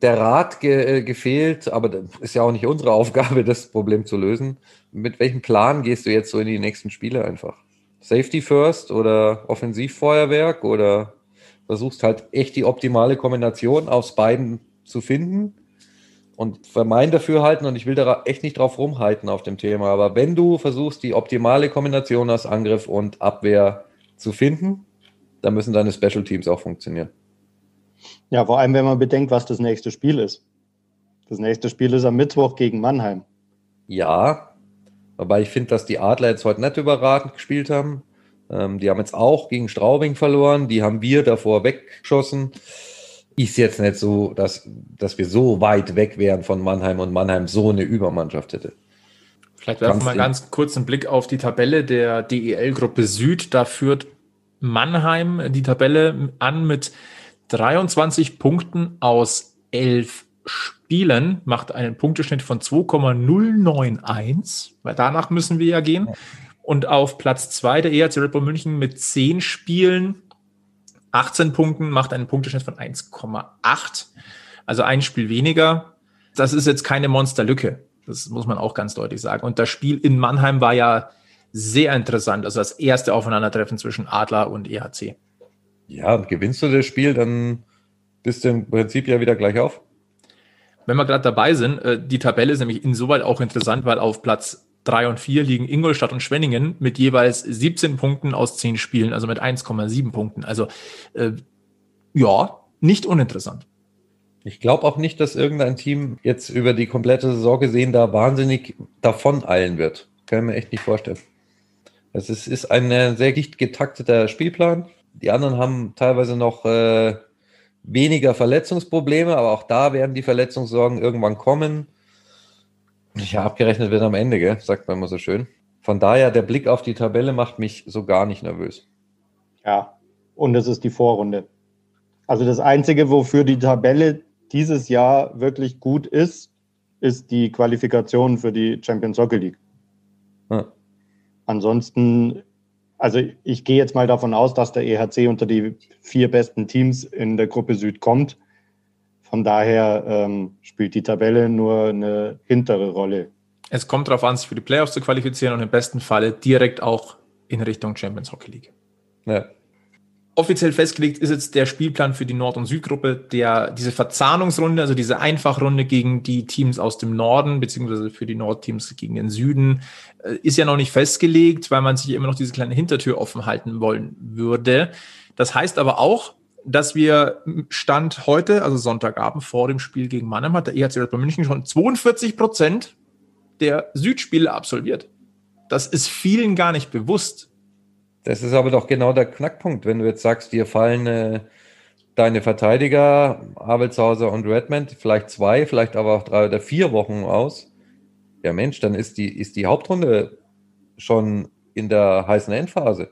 der Rat ge äh, gefehlt, aber das ist ja auch nicht unsere Aufgabe, das Problem zu lösen. Mit welchem Plan gehst du jetzt so in die nächsten Spiele einfach? Safety First oder Offensivfeuerwerk oder versuchst halt echt die optimale Kombination aus beiden zu finden und für mein Dafürhalten, und ich will da echt nicht drauf rumhalten auf dem Thema, aber wenn du versuchst, die optimale Kombination aus Angriff und Abwehr zu finden, dann müssen deine Special Teams auch funktionieren. Ja, vor allem, wenn man bedenkt, was das nächste Spiel ist. Das nächste Spiel ist am Mittwoch gegen Mannheim. Ja, wobei ich finde, dass die Adler jetzt heute nicht überragend gespielt haben. Ähm, die haben jetzt auch gegen Straubing verloren, die haben wir davor weggeschossen ist jetzt nicht so, dass, dass wir so weit weg wären von Mannheim und Mannheim so eine Übermannschaft hätte. Vielleicht werfen wir mal ganz kurz einen Blick auf die Tabelle der DEL-Gruppe Süd. Da führt Mannheim die Tabelle an mit 23 Punkten aus 11 Spielen, macht einen Punkteschnitt von 2,091, weil danach müssen wir ja gehen. Und auf Platz 2 der ERC Red Bull München mit 10 Spielen 18 Punkten, macht einen Punkteschnitt von 1,8. Also ein Spiel weniger. Das ist jetzt keine Monsterlücke. Das muss man auch ganz deutlich sagen. Und das Spiel in Mannheim war ja sehr interessant. Also das erste Aufeinandertreffen zwischen Adler und EHC. Ja, und gewinnst du das Spiel, dann bist du im Prinzip ja wieder gleich auf. Wenn wir gerade dabei sind, äh, die Tabelle ist nämlich insoweit auch interessant, weil auf Platz 3 und 4 liegen Ingolstadt und Schwenningen mit jeweils 17 Punkten aus 10 Spielen, also mit 1,7 Punkten. Also äh, ja, nicht uninteressant. Ich glaube auch nicht, dass irgendein Team jetzt über die komplette Saison gesehen da wahnsinnig davon eilen wird. Kann ich mir echt nicht vorstellen. Es ist, ist ein sehr dicht getakteter Spielplan. Die anderen haben teilweise noch äh, weniger Verletzungsprobleme, aber auch da werden die Verletzungssorgen irgendwann kommen. Ja, abgerechnet wird am Ende, gell? sagt man immer so schön. Von daher, der Blick auf die Tabelle macht mich so gar nicht nervös. Ja, und es ist die Vorrunde. Also das Einzige, wofür die Tabelle dieses Jahr wirklich gut ist, ist die Qualifikation für die Champions Hockey League. Ja. Ansonsten, also ich gehe jetzt mal davon aus, dass der EHC unter die vier besten Teams in der Gruppe Süd kommt. Von daher ähm, spielt die Tabelle nur eine hintere Rolle. Es kommt darauf an, sich für die Playoffs zu qualifizieren und im besten Falle direkt auch in Richtung Champions Hockey League. Ja. Offiziell festgelegt ist jetzt der Spielplan für die Nord- und Südgruppe, der diese Verzahnungsrunde, also diese Einfachrunde gegen die Teams aus dem Norden, beziehungsweise für die Nordteams gegen den Süden, äh, ist ja noch nicht festgelegt, weil man sich immer noch diese kleine Hintertür offen halten wollen würde. Das heißt aber auch, dass wir Stand heute, also Sonntagabend vor dem Spiel gegen Mannheim, hat der EHC Red Bull München schon 42 Prozent der Südspiele absolviert. Das ist vielen gar nicht bewusst. Das ist aber doch genau der Knackpunkt, wenn du jetzt sagst, dir fallen äh, deine Verteidiger, Abelshauser und Redmond, vielleicht zwei, vielleicht aber auch drei oder vier Wochen aus. Ja Mensch, dann ist die, ist die Hauptrunde schon in der heißen Endphase.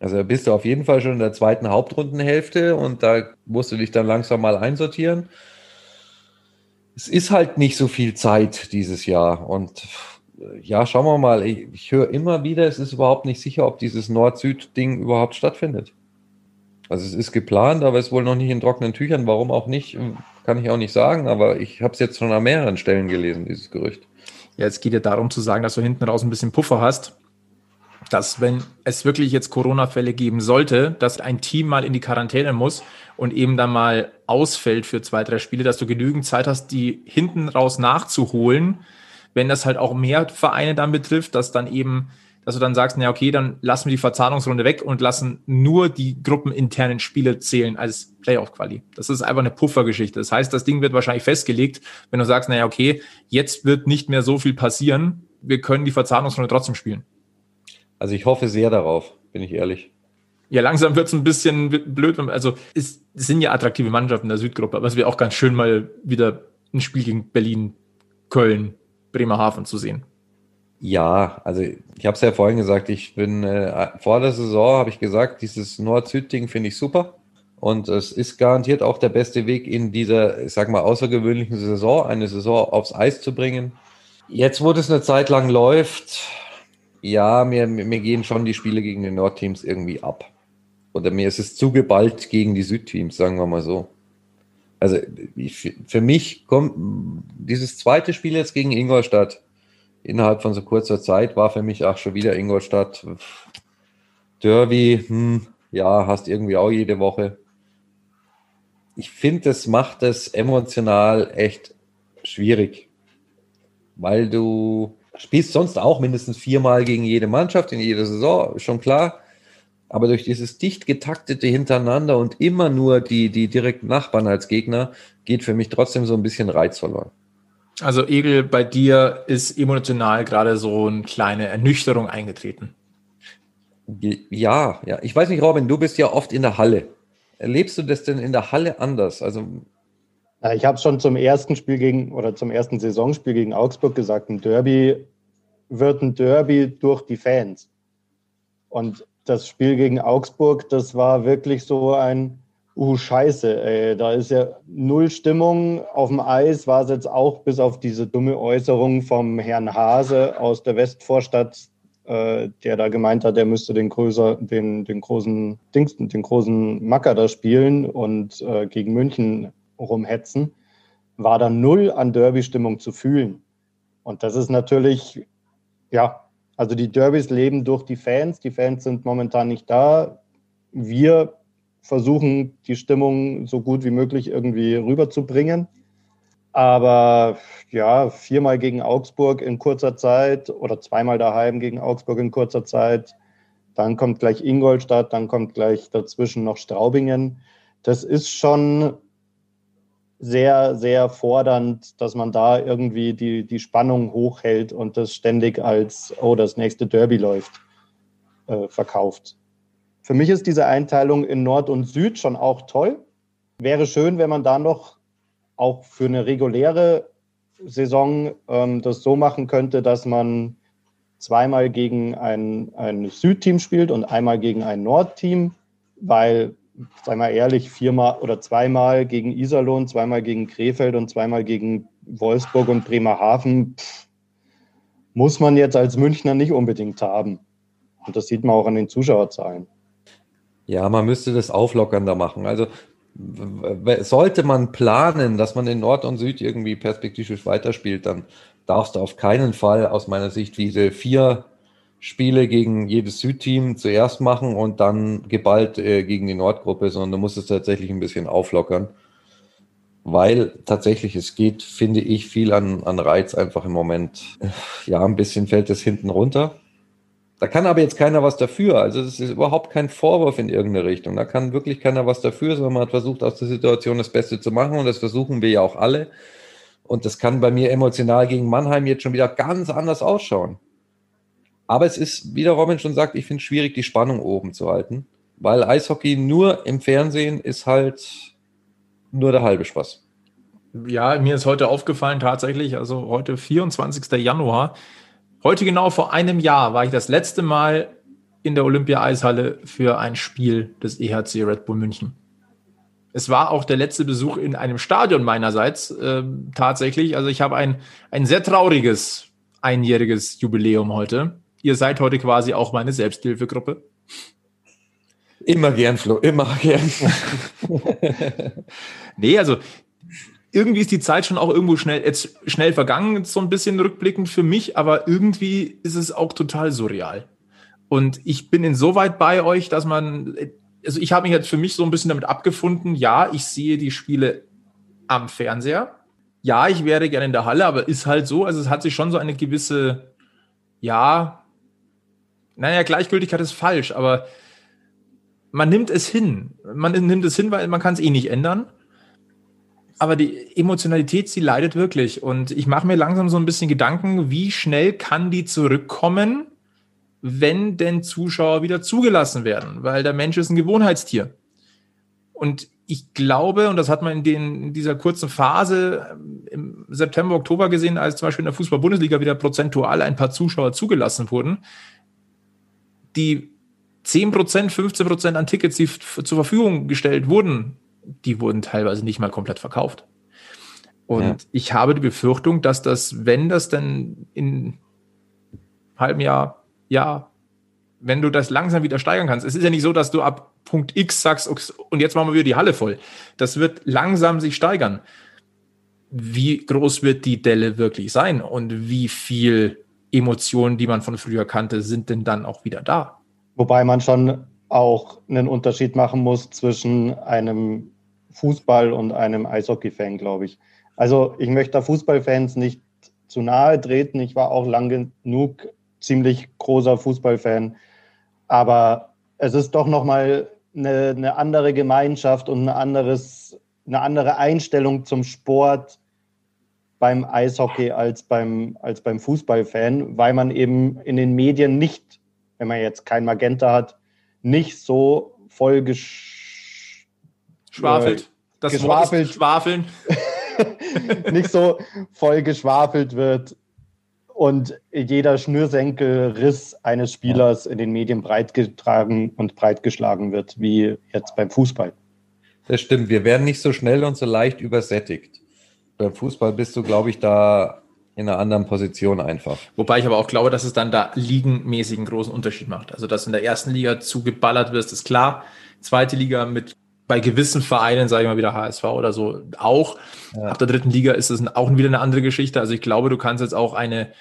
Also bist du auf jeden Fall schon in der zweiten Hauptrundenhälfte und da musst du dich dann langsam mal einsortieren. Es ist halt nicht so viel Zeit dieses Jahr und ja, schauen wir mal. Ich, ich höre immer wieder, es ist überhaupt nicht sicher, ob dieses Nord-Süd-Ding überhaupt stattfindet. Also es ist geplant, aber es ist wohl noch nicht in trockenen Tüchern. Warum auch nicht, kann ich auch nicht sagen, aber ich habe es jetzt schon an mehreren Stellen gelesen, dieses Gerücht. Ja, es geht ja darum zu sagen, dass du hinten raus ein bisschen Puffer hast dass wenn es wirklich jetzt Corona-Fälle geben sollte, dass ein Team mal in die Quarantäne muss und eben dann mal ausfällt für zwei, drei Spiele, dass du genügend Zeit hast, die hinten raus nachzuholen, wenn das halt auch mehr Vereine dann betrifft, dass dann eben, dass du dann sagst, na okay, dann lassen wir die Verzahnungsrunde weg und lassen nur die gruppeninternen Spiele zählen als Playoff-Quali. Das ist einfach eine Puffergeschichte. Das heißt, das Ding wird wahrscheinlich festgelegt, wenn du sagst, naja, okay, jetzt wird nicht mehr so viel passieren, wir können die Verzahnungsrunde trotzdem spielen. Also ich hoffe sehr darauf, bin ich ehrlich. Ja, langsam wird es ein bisschen blöd. Also es sind ja attraktive Mannschaften in der Südgruppe, aber es wäre auch ganz schön, mal wieder ein Spiel gegen Berlin, Köln, Bremerhaven zu sehen. Ja, also ich habe es ja vorhin gesagt, ich bin äh, vor der Saison, habe ich gesagt, dieses Nord-Süd-Ding finde ich super. Und es ist garantiert auch der beste Weg in dieser, ich sag mal, außergewöhnlichen Saison, eine Saison aufs Eis zu bringen. Jetzt, wo das eine Zeit lang läuft, ja, mir, mir gehen schon die Spiele gegen die Nordteams irgendwie ab. Oder mir ist es zu geballt gegen die Südteams, sagen wir mal so. Also ich, für mich kommt dieses zweite Spiel jetzt gegen Ingolstadt innerhalb von so kurzer Zeit war für mich auch schon wieder Ingolstadt. Derby, hm, ja, hast irgendwie auch jede Woche. Ich finde, das macht es emotional echt schwierig, weil du spielst sonst auch mindestens viermal gegen jede Mannschaft in jeder Saison, schon klar. Aber durch dieses dicht getaktete Hintereinander und immer nur die, die direkten Nachbarn als Gegner, geht für mich trotzdem so ein bisschen Reiz verloren. Also Egel, bei dir ist emotional gerade so eine kleine Ernüchterung eingetreten. Ja, ja. Ich weiß nicht, Robin, du bist ja oft in der Halle. Erlebst du das denn in der Halle anders? Also ich habe schon zum ersten Spiel gegen oder zum ersten Saisonspiel gegen Augsburg gesagt, ein Derby wird ein Derby durch die Fans. Und das Spiel gegen Augsburg, das war wirklich so ein, uh, scheiße, ey, da ist ja null Stimmung auf dem Eis, war es jetzt auch bis auf diese dumme Äußerung vom Herrn Hase aus der Westvorstadt, äh, der da gemeint hat, der müsste den, größer, den, den großen Dings, den großen Macker da spielen und äh, gegen München rumhetzen, war da null an Derby-Stimmung zu fühlen. Und das ist natürlich, ja, also die Derbys leben durch die Fans. Die Fans sind momentan nicht da. Wir versuchen, die Stimmung so gut wie möglich irgendwie rüberzubringen. Aber ja, viermal gegen Augsburg in kurzer Zeit oder zweimal daheim gegen Augsburg in kurzer Zeit. Dann kommt gleich Ingolstadt, dann kommt gleich dazwischen noch Straubingen. Das ist schon sehr, sehr fordernd, dass man da irgendwie die, die Spannung hochhält und das ständig als, oh, das nächste Derby läuft, äh, verkauft. Für mich ist diese Einteilung in Nord und Süd schon auch toll. Wäre schön, wenn man da noch auch für eine reguläre Saison ähm, das so machen könnte, dass man zweimal gegen ein, ein Südteam spielt und einmal gegen ein Nordteam, weil sei mal ehrlich, viermal oder zweimal gegen Iserlohn, zweimal gegen Krefeld und zweimal gegen Wolfsburg und Bremerhaven pff, muss man jetzt als Münchner nicht unbedingt haben. Und das sieht man auch an den Zuschauerzahlen. Ja, man müsste das auflockernder machen. Also sollte man planen, dass man in Nord und Süd irgendwie perspektivisch weiterspielt, dann darfst du auf keinen Fall aus meiner Sicht diese vier Spiele gegen jedes Südteam zuerst machen und dann geballt äh, gegen die Nordgruppe, sondern du musst es tatsächlich ein bisschen auflockern. Weil tatsächlich es geht, finde ich, viel an, an Reiz einfach im Moment. Ja, ein bisschen fällt es hinten runter. Da kann aber jetzt keiner was dafür. Also das ist überhaupt kein Vorwurf in irgendeine Richtung. Da kann wirklich keiner was dafür, sondern man hat versucht, aus der Situation das Beste zu machen und das versuchen wir ja auch alle. Und das kann bei mir emotional gegen Mannheim jetzt schon wieder ganz anders ausschauen. Aber es ist, wie der Robin schon sagt, ich finde es schwierig, die Spannung oben zu halten, weil Eishockey nur im Fernsehen ist halt nur der halbe Spaß. Ja, mir ist heute aufgefallen tatsächlich, also heute 24. Januar, heute genau vor einem Jahr war ich das letzte Mal in der Olympia-Eishalle für ein Spiel des EHC Red Bull München. Es war auch der letzte Besuch in einem Stadion meinerseits äh, tatsächlich. Also ich habe ein, ein sehr trauriges einjähriges Jubiläum heute ihr seid heute quasi auch meine Selbsthilfegruppe. Immer gern, Flo, immer gern. nee, also irgendwie ist die Zeit schon auch irgendwo schnell, jetzt schnell vergangen, so ein bisschen rückblickend für mich, aber irgendwie ist es auch total surreal. Und ich bin insoweit bei euch, dass man, also ich habe mich jetzt für mich so ein bisschen damit abgefunden, ja, ich sehe die Spiele am Fernseher. Ja, ich wäre gerne in der Halle, aber ist halt so, also es hat sich schon so eine gewisse, ja, naja, Gleichgültigkeit ist falsch, aber man nimmt es hin. Man nimmt es hin, weil man kann es eh nicht ändern. Aber die Emotionalität, sie leidet wirklich. Und ich mache mir langsam so ein bisschen Gedanken, wie schnell kann die zurückkommen, wenn denn Zuschauer wieder zugelassen werden? Weil der Mensch ist ein Gewohnheitstier. Und ich glaube, und das hat man in, den, in dieser kurzen Phase ähm, im September, Oktober gesehen, als zum Beispiel in der Fußball-Bundesliga wieder prozentual ein paar Zuschauer zugelassen wurden, die 10 Prozent, 15 Prozent an Tickets, die zur Verfügung gestellt wurden, die wurden teilweise nicht mal komplett verkauft. Und ja. ich habe die Befürchtung, dass das, wenn das dann in halbem Jahr, ja, wenn du das langsam wieder steigern kannst. Es ist ja nicht so, dass du ab Punkt X sagst, und jetzt machen wir wieder die Halle voll. Das wird langsam sich steigern. Wie groß wird die Delle wirklich sein und wie viel Emotionen, die man von früher kannte, sind denn dann auch wieder da? Wobei man schon auch einen Unterschied machen muss zwischen einem Fußball und einem Eishockey-Fan, glaube ich. Also ich möchte Fußballfans nicht zu nahe treten. Ich war auch lang genug ziemlich großer Fußballfan. Aber es ist doch nochmal eine, eine andere Gemeinschaft und eine, anderes, eine andere Einstellung zum Sport beim Eishockey als beim, als beim Fußballfan, weil man eben in den Medien nicht wenn man jetzt kein Magenta hat, nicht so voll gesch schwafelt. Äh, das geschwafelt. Schwafeln. nicht so voll geschwafelt wird und jeder Schnürsenkelriss eines Spielers in den Medien breitgetragen und breitgeschlagen wird, wie jetzt beim Fußball. Das stimmt. Wir werden nicht so schnell und so leicht übersättigt. Beim Fußball bist du, glaube ich, da in einer anderen Position einfach. Wobei ich aber auch glaube, dass es dann da ligenmäßig einen großen Unterschied macht. Also, dass in der ersten Liga zugeballert wirst, ist klar. Zweite Liga mit bei gewissen Vereinen, sage ich mal wieder HSV oder so, auch. Ja. Ab der dritten Liga ist es auch wieder eine andere Geschichte. Also ich glaube, du kannst jetzt auch eine,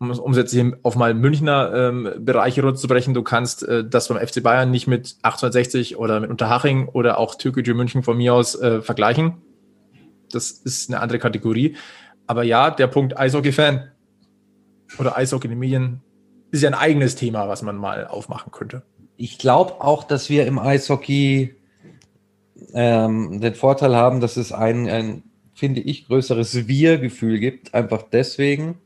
um es jetzt hier auf mal Münchner ähm, Bereiche runterzubrechen, du kannst äh, das beim FC Bayern nicht mit 1860 oder mit Unterhaching oder auch Türkgücü München von mir aus äh, vergleichen. Das ist eine andere Kategorie. Aber ja, der Punkt Eishockey-Fan oder Eishockey in den Medien ist ja ein eigenes Thema, was man mal aufmachen könnte. Ich glaube auch, dass wir im Eishockey ähm, den Vorteil haben, dass es ein, ein finde ich, größeres Wir-Gefühl gibt. Einfach deswegen,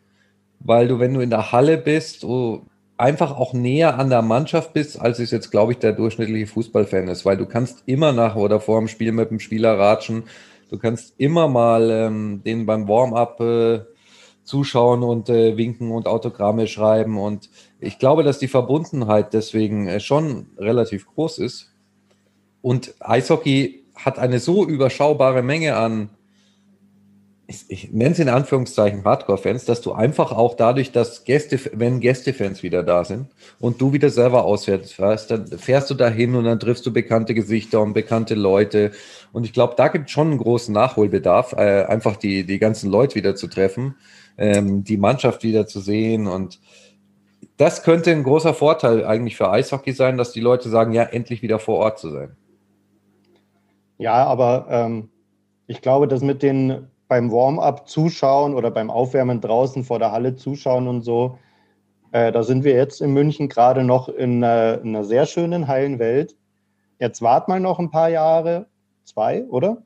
weil du, wenn du in der Halle bist, du einfach auch näher an der Mannschaft bist, als es jetzt, glaube ich, der durchschnittliche Fußballfan ist, weil du kannst immer nach oder vor dem Spiel mit dem Spieler ratschen Du kannst immer mal ähm, den beim Warm-up äh, zuschauen und äh, winken und Autogramme schreiben. Und ich glaube, dass die Verbundenheit deswegen äh, schon relativ groß ist. Und Eishockey hat eine so überschaubare Menge an ich, ich nenne es in Anführungszeichen Hardcore-Fans, dass du einfach auch dadurch, dass Gäste, wenn Gästefans wieder da sind und du wieder selber auswärts fährst, dann fährst du dahin und dann triffst du bekannte Gesichter und bekannte Leute. Und ich glaube, da gibt es schon einen großen Nachholbedarf, äh, einfach die, die ganzen Leute wieder zu treffen, ähm, die Mannschaft wieder zu sehen. Und das könnte ein großer Vorteil eigentlich für Eishockey sein, dass die Leute sagen, ja, endlich wieder vor Ort zu sein. Ja, aber ähm, ich glaube, dass mit den beim Warm-up zuschauen oder beim Aufwärmen draußen vor der Halle zuschauen und so. Äh, da sind wir jetzt in München gerade noch in, äh, in einer sehr schönen, heilen Welt. Jetzt wart mal noch ein paar Jahre, zwei, oder?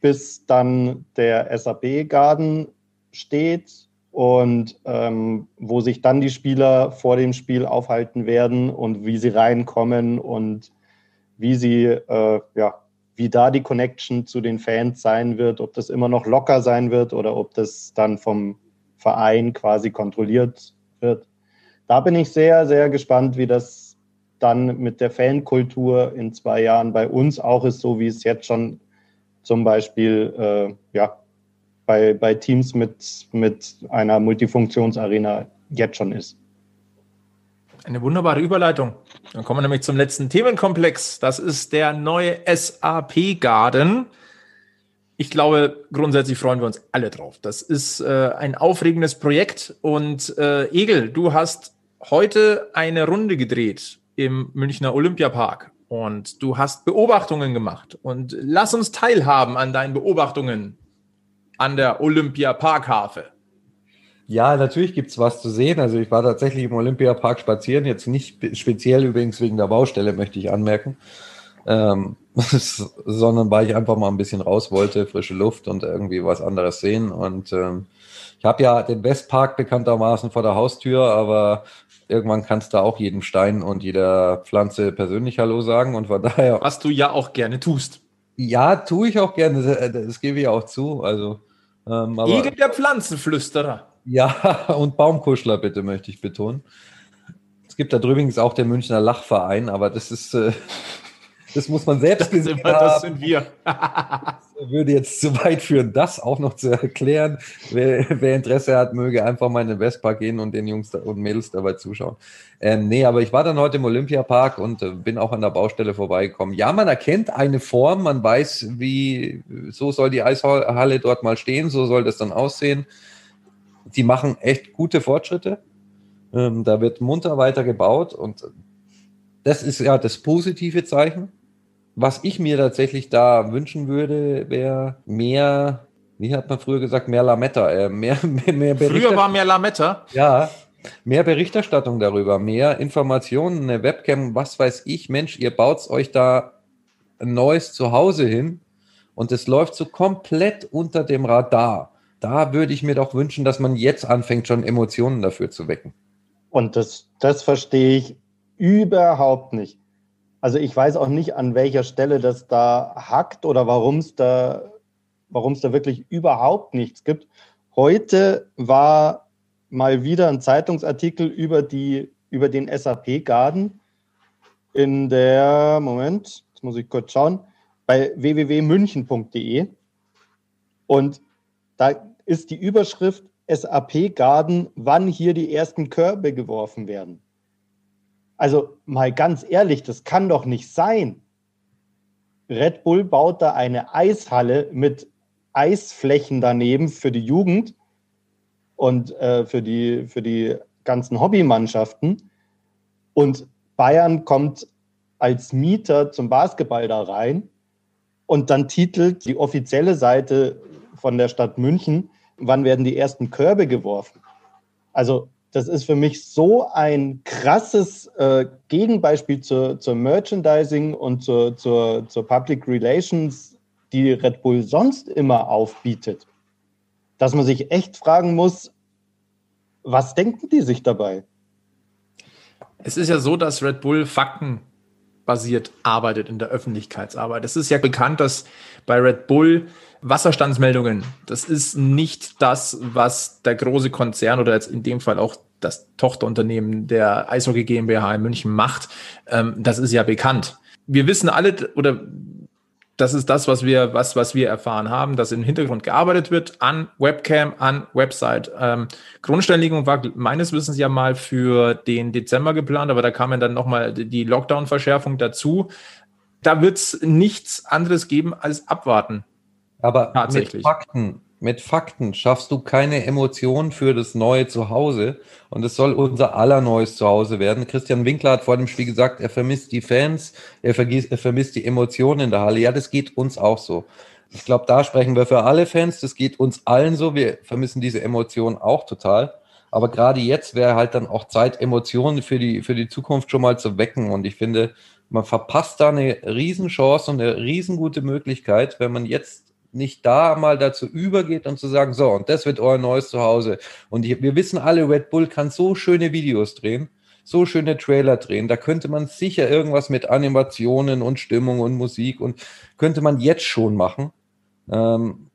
Bis dann der SAP-Garden steht und ähm, wo sich dann die Spieler vor dem Spiel aufhalten werden und wie sie reinkommen und wie sie äh, ja, wie da die Connection zu den Fans sein wird, ob das immer noch locker sein wird oder ob das dann vom Verein quasi kontrolliert wird. Da bin ich sehr, sehr gespannt, wie das dann mit der Fankultur in zwei Jahren bei uns auch ist, so wie es jetzt schon zum Beispiel äh, ja, bei, bei Teams mit, mit einer Multifunktionsarena jetzt schon ist. Eine wunderbare Überleitung. Dann kommen wir nämlich zum letzten Themenkomplex. Das ist der neue SAP Garden. Ich glaube, grundsätzlich freuen wir uns alle drauf. Das ist äh, ein aufregendes Projekt. Und äh, Egel, du hast heute eine Runde gedreht im Münchner Olympiapark und du hast Beobachtungen gemacht. Und lass uns teilhaben an deinen Beobachtungen an der Olympiaparkhafe. Ja, natürlich gibt es was zu sehen. Also ich war tatsächlich im Olympiapark spazieren, jetzt nicht speziell übrigens wegen der Baustelle, möchte ich anmerken, ähm, sondern weil ich einfach mal ein bisschen raus wollte, frische Luft und irgendwie was anderes sehen. Und ähm, ich habe ja den Westpark bekanntermaßen vor der Haustür, aber irgendwann kannst du auch jedem Stein und jeder Pflanze persönlich Hallo sagen und von daher. Was du ja auch gerne tust. Ja, tue ich auch gerne, das, das gebe ich auch zu. Also, ähm, aber, Egel der Pflanzenflüsterer. Ja, und Baumkuschler bitte, möchte ich betonen. Es gibt da übrigens auch den Münchner Lachverein, aber das ist, äh, das muss man selbst das gesehen haben. Das sind wir. das würde jetzt zu weit führen, das auch noch zu erklären. Wer, wer Interesse hat, möge einfach mal in den Westpark gehen und den Jungs und Mädels dabei zuschauen. Ähm, nee, aber ich war dann heute im Olympiapark und äh, bin auch an der Baustelle vorbeigekommen. Ja, man erkennt eine Form, man weiß, wie, so soll die Eishalle dort mal stehen, so soll das dann aussehen die machen echt gute Fortschritte. Ähm, da wird munter weiter gebaut und das ist ja das positive Zeichen. Was ich mir tatsächlich da wünschen würde, wäre mehr, wie hat man früher gesagt, mehr Lametta, äh, mehr, mehr, mehr Früher war mehr Lametta? Ja, mehr Berichterstattung darüber, mehr Informationen, eine Webcam, was weiß ich, Mensch, ihr baut euch da ein neues Zuhause hin und es läuft so komplett unter dem Radar da würde ich mir doch wünschen, dass man jetzt anfängt, schon Emotionen dafür zu wecken. Und das, das verstehe ich überhaupt nicht. Also ich weiß auch nicht, an welcher Stelle das da hackt oder warum es da, warum es da wirklich überhaupt nichts gibt. Heute war mal wieder ein Zeitungsartikel über die, über den SAP-Garden in der, Moment, jetzt muss ich kurz schauen, bei www.münchen.de. Und da ist die Überschrift SAP Garden, wann hier die ersten Körbe geworfen werden. Also mal ganz ehrlich, das kann doch nicht sein. Red Bull baut da eine Eishalle mit Eisflächen daneben für die Jugend und äh, für, die, für die ganzen Hobbymannschaften. Und Bayern kommt als Mieter zum Basketball da rein. Und dann titelt die offizielle Seite von der Stadt München, wann werden die ersten Körbe geworfen? Also das ist für mich so ein krasses äh, Gegenbeispiel zur, zur Merchandising und zur, zur, zur Public Relations, die Red Bull sonst immer aufbietet, dass man sich echt fragen muss, was denken die sich dabei? Es ist ja so, dass Red Bull faktenbasiert arbeitet in der Öffentlichkeitsarbeit. Es ist ja bekannt, dass bei Red Bull Wasserstandsmeldungen, das ist nicht das, was der große Konzern oder jetzt in dem Fall auch das Tochterunternehmen der Eishockey GmbH in München macht. Ähm, das ist ja bekannt. Wir wissen alle, oder das ist das, was wir, was, was wir erfahren haben, dass im Hintergrund gearbeitet wird an Webcam, an Website. Ähm, Grundsteinlegung war meines Wissens ja mal für den Dezember geplant, aber da kam ja dann nochmal die Lockdown-Verschärfung dazu. Da wird es nichts anderes geben als abwarten. Aber mit Fakten, mit Fakten schaffst du keine Emotionen für das neue Zuhause. Und es soll unser aller neues Zuhause werden. Christian Winkler hat vor dem Spiel gesagt, er vermisst die Fans, er, vergisst, er vermisst die Emotionen in der Halle. Ja, das geht uns auch so. Ich glaube, da sprechen wir für alle Fans. Das geht uns allen so. Wir vermissen diese Emotionen auch total. Aber gerade jetzt wäre halt dann auch Zeit, Emotionen für die, für die Zukunft schon mal zu wecken. Und ich finde, man verpasst da eine Riesenchance und eine riesengute Möglichkeit, wenn man jetzt nicht da mal dazu übergeht und zu sagen, so, und das wird euer neues Zuhause. Und wir wissen alle, Red Bull kann so schöne Videos drehen, so schöne Trailer drehen. Da könnte man sicher irgendwas mit Animationen und Stimmung und Musik und könnte man jetzt schon machen. Ähm,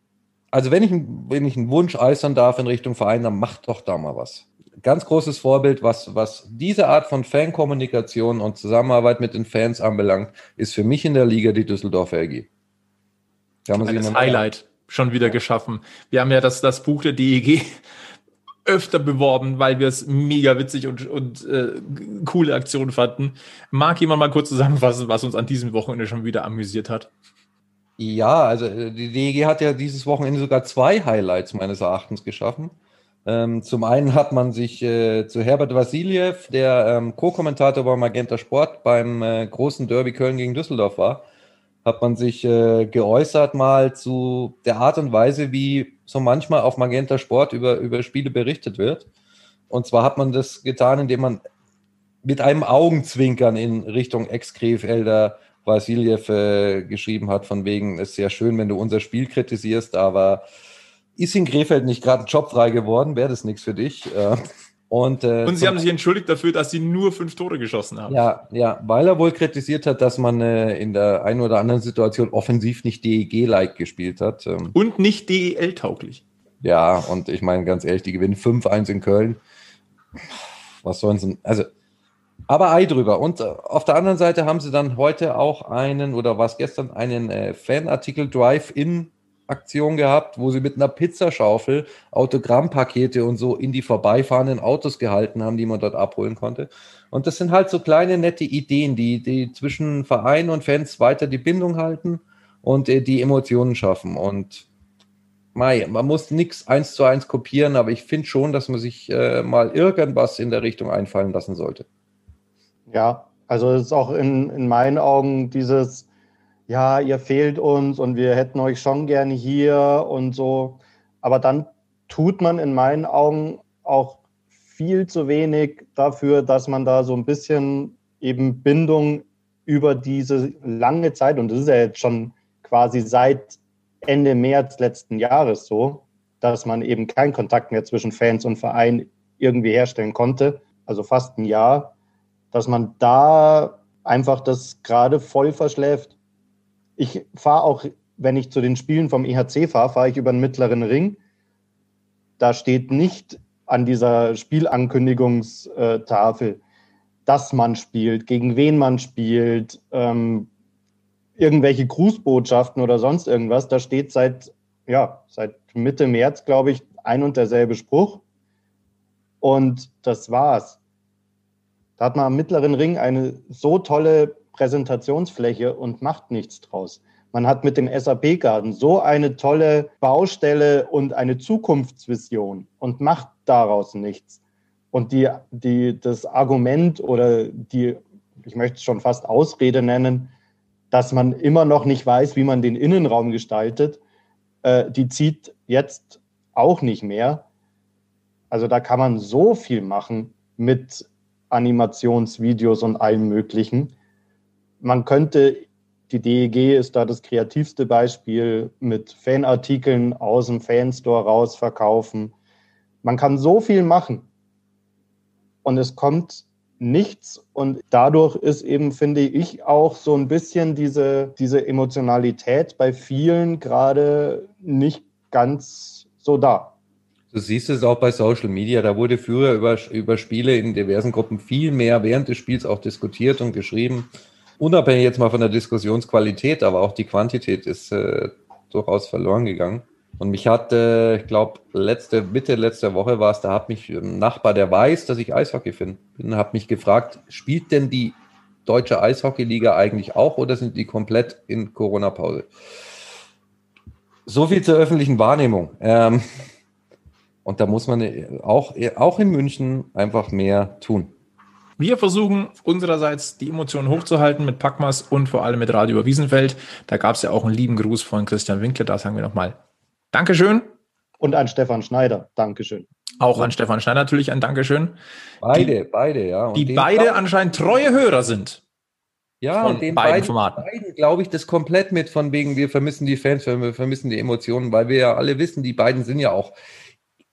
also wenn ich, wenn ich einen Wunsch äußern darf in Richtung Verein, dann macht doch da mal was. Ganz großes Vorbild, was, was diese Art von Fankommunikation und Zusammenarbeit mit den Fans anbelangt, ist für mich in der Liga die Düsseldorfer AG. Da haben das Highlight schon wieder geschaffen. Wir haben ja das, das Buch der DEG öfter beworben, weil wir es mega witzig und, und äh, coole Aktionen fanden. Mag jemand mal kurz zusammenfassen, was uns an diesem Wochenende schon wieder amüsiert hat? Ja, also äh, die DEG hat ja dieses Wochenende sogar zwei Highlights meines Erachtens geschaffen. Ähm, zum einen hat man sich äh, zu Herbert Vasiljev, der ähm, Co-Kommentator bei Magenta Sport beim äh, großen Derby Köln gegen Düsseldorf war, hat man sich äh, geäußert mal zu der Art und Weise, wie so manchmal auf Magenta Sport über, über Spiele berichtet wird. Und zwar hat man das getan, indem man mit einem Augenzwinkern in Richtung Ex-Krefelder Vasiljev äh, geschrieben hat, von wegen, es ist sehr schön, wenn du unser Spiel kritisierst, aber ist in Krefeld nicht gerade jobfrei geworden, wäre das nichts für dich. Und, äh, und sie haben sich entschuldigt dafür, dass sie nur fünf Tore geschossen haben. Ja, ja, weil er wohl kritisiert hat, dass man äh, in der einen oder anderen Situation offensiv nicht DEG-like gespielt hat. Ähm, und nicht DEL-tauglich. Ja, und ich meine ganz ehrlich, die gewinnen 5-1 in Köln. Was sollen sie, also aber Ei drüber. Und äh, auf der anderen Seite haben sie dann heute auch einen, oder was gestern, einen äh, Fanartikel Drive-In Aktion gehabt, wo sie mit einer Pizzaschaufel Autogrammpakete und so in die vorbeifahrenden Autos gehalten haben, die man dort abholen konnte. Und das sind halt so kleine nette Ideen, die, die zwischen Verein und Fans weiter die Bindung halten und äh, die Emotionen schaffen. Und mei, man muss nichts eins zu eins kopieren, aber ich finde schon, dass man sich äh, mal irgendwas in der Richtung einfallen lassen sollte. Ja, also es ist auch in, in meinen Augen dieses, ja, ihr fehlt uns und wir hätten euch schon gerne hier und so. Aber dann tut man in meinen Augen auch viel zu wenig dafür, dass man da so ein bisschen eben Bindung über diese lange Zeit, und das ist ja jetzt schon quasi seit Ende März letzten Jahres so, dass man eben keinen Kontakt mehr zwischen Fans und Verein irgendwie herstellen konnte, also fast ein Jahr, dass man da einfach das gerade voll verschläft. Ich fahre auch, wenn ich zu den Spielen vom EHC fahre, fahre ich über den mittleren Ring. Da steht nicht an dieser Spielankündigungstafel, dass man spielt, gegen wen man spielt, ähm, irgendwelche Grußbotschaften oder sonst irgendwas. Da steht seit, ja, seit Mitte März, glaube ich, ein und derselbe Spruch. Und das war's. Da hat man am mittleren Ring eine so tolle Präsentationsfläche und macht nichts draus. Man hat mit dem SAP-Garten so eine tolle Baustelle und eine Zukunftsvision und macht daraus nichts. Und die, die, das Argument oder die, ich möchte es schon fast Ausrede nennen, dass man immer noch nicht weiß, wie man den Innenraum gestaltet, äh, die zieht jetzt auch nicht mehr. Also da kann man so viel machen mit Animationsvideos und allem Möglichen. Man könnte, die DEG ist da das kreativste Beispiel, mit Fanartikeln aus dem Fanstore raus verkaufen. Man kann so viel machen und es kommt nichts und dadurch ist eben, finde ich, auch so ein bisschen diese, diese Emotionalität bei vielen gerade nicht ganz so da. Du siehst es auch bei Social Media, da wurde früher über, über Spiele in diversen Gruppen viel mehr während des Spiels auch diskutiert und geschrieben. Unabhängig jetzt mal von der Diskussionsqualität, aber auch die Quantität ist äh, durchaus verloren gegangen. Und mich hat, äh, ich glaube, letzte, Mitte letzter Woche war es, da hat mich ein Nachbar, der weiß, dass ich Eishockey bin, hat mich gefragt, spielt denn die deutsche Eishockeyliga eigentlich auch oder sind die komplett in Corona-Pause? So viel zur öffentlichen Wahrnehmung. Ähm, und da muss man auch, auch in München einfach mehr tun. Wir versuchen unsererseits die Emotionen hochzuhalten mit Packmas und vor allem mit Radio über Wiesenfeld. Da gab es ja auch einen lieben Gruß von Christian Winkler. Da sagen wir nochmal Dankeschön. Und an Stefan Schneider. Dankeschön. Auch an Stefan Schneider natürlich ein Dankeschön. Beide, die, beide, ja. Und die beide anscheinend treue Hörer sind. Ja, und den beiden, beiden Formaten. Beiden glaube ich das komplett mit, von wegen, wir vermissen die Fans, wir vermissen die Emotionen, weil wir ja alle wissen, die beiden sind ja auch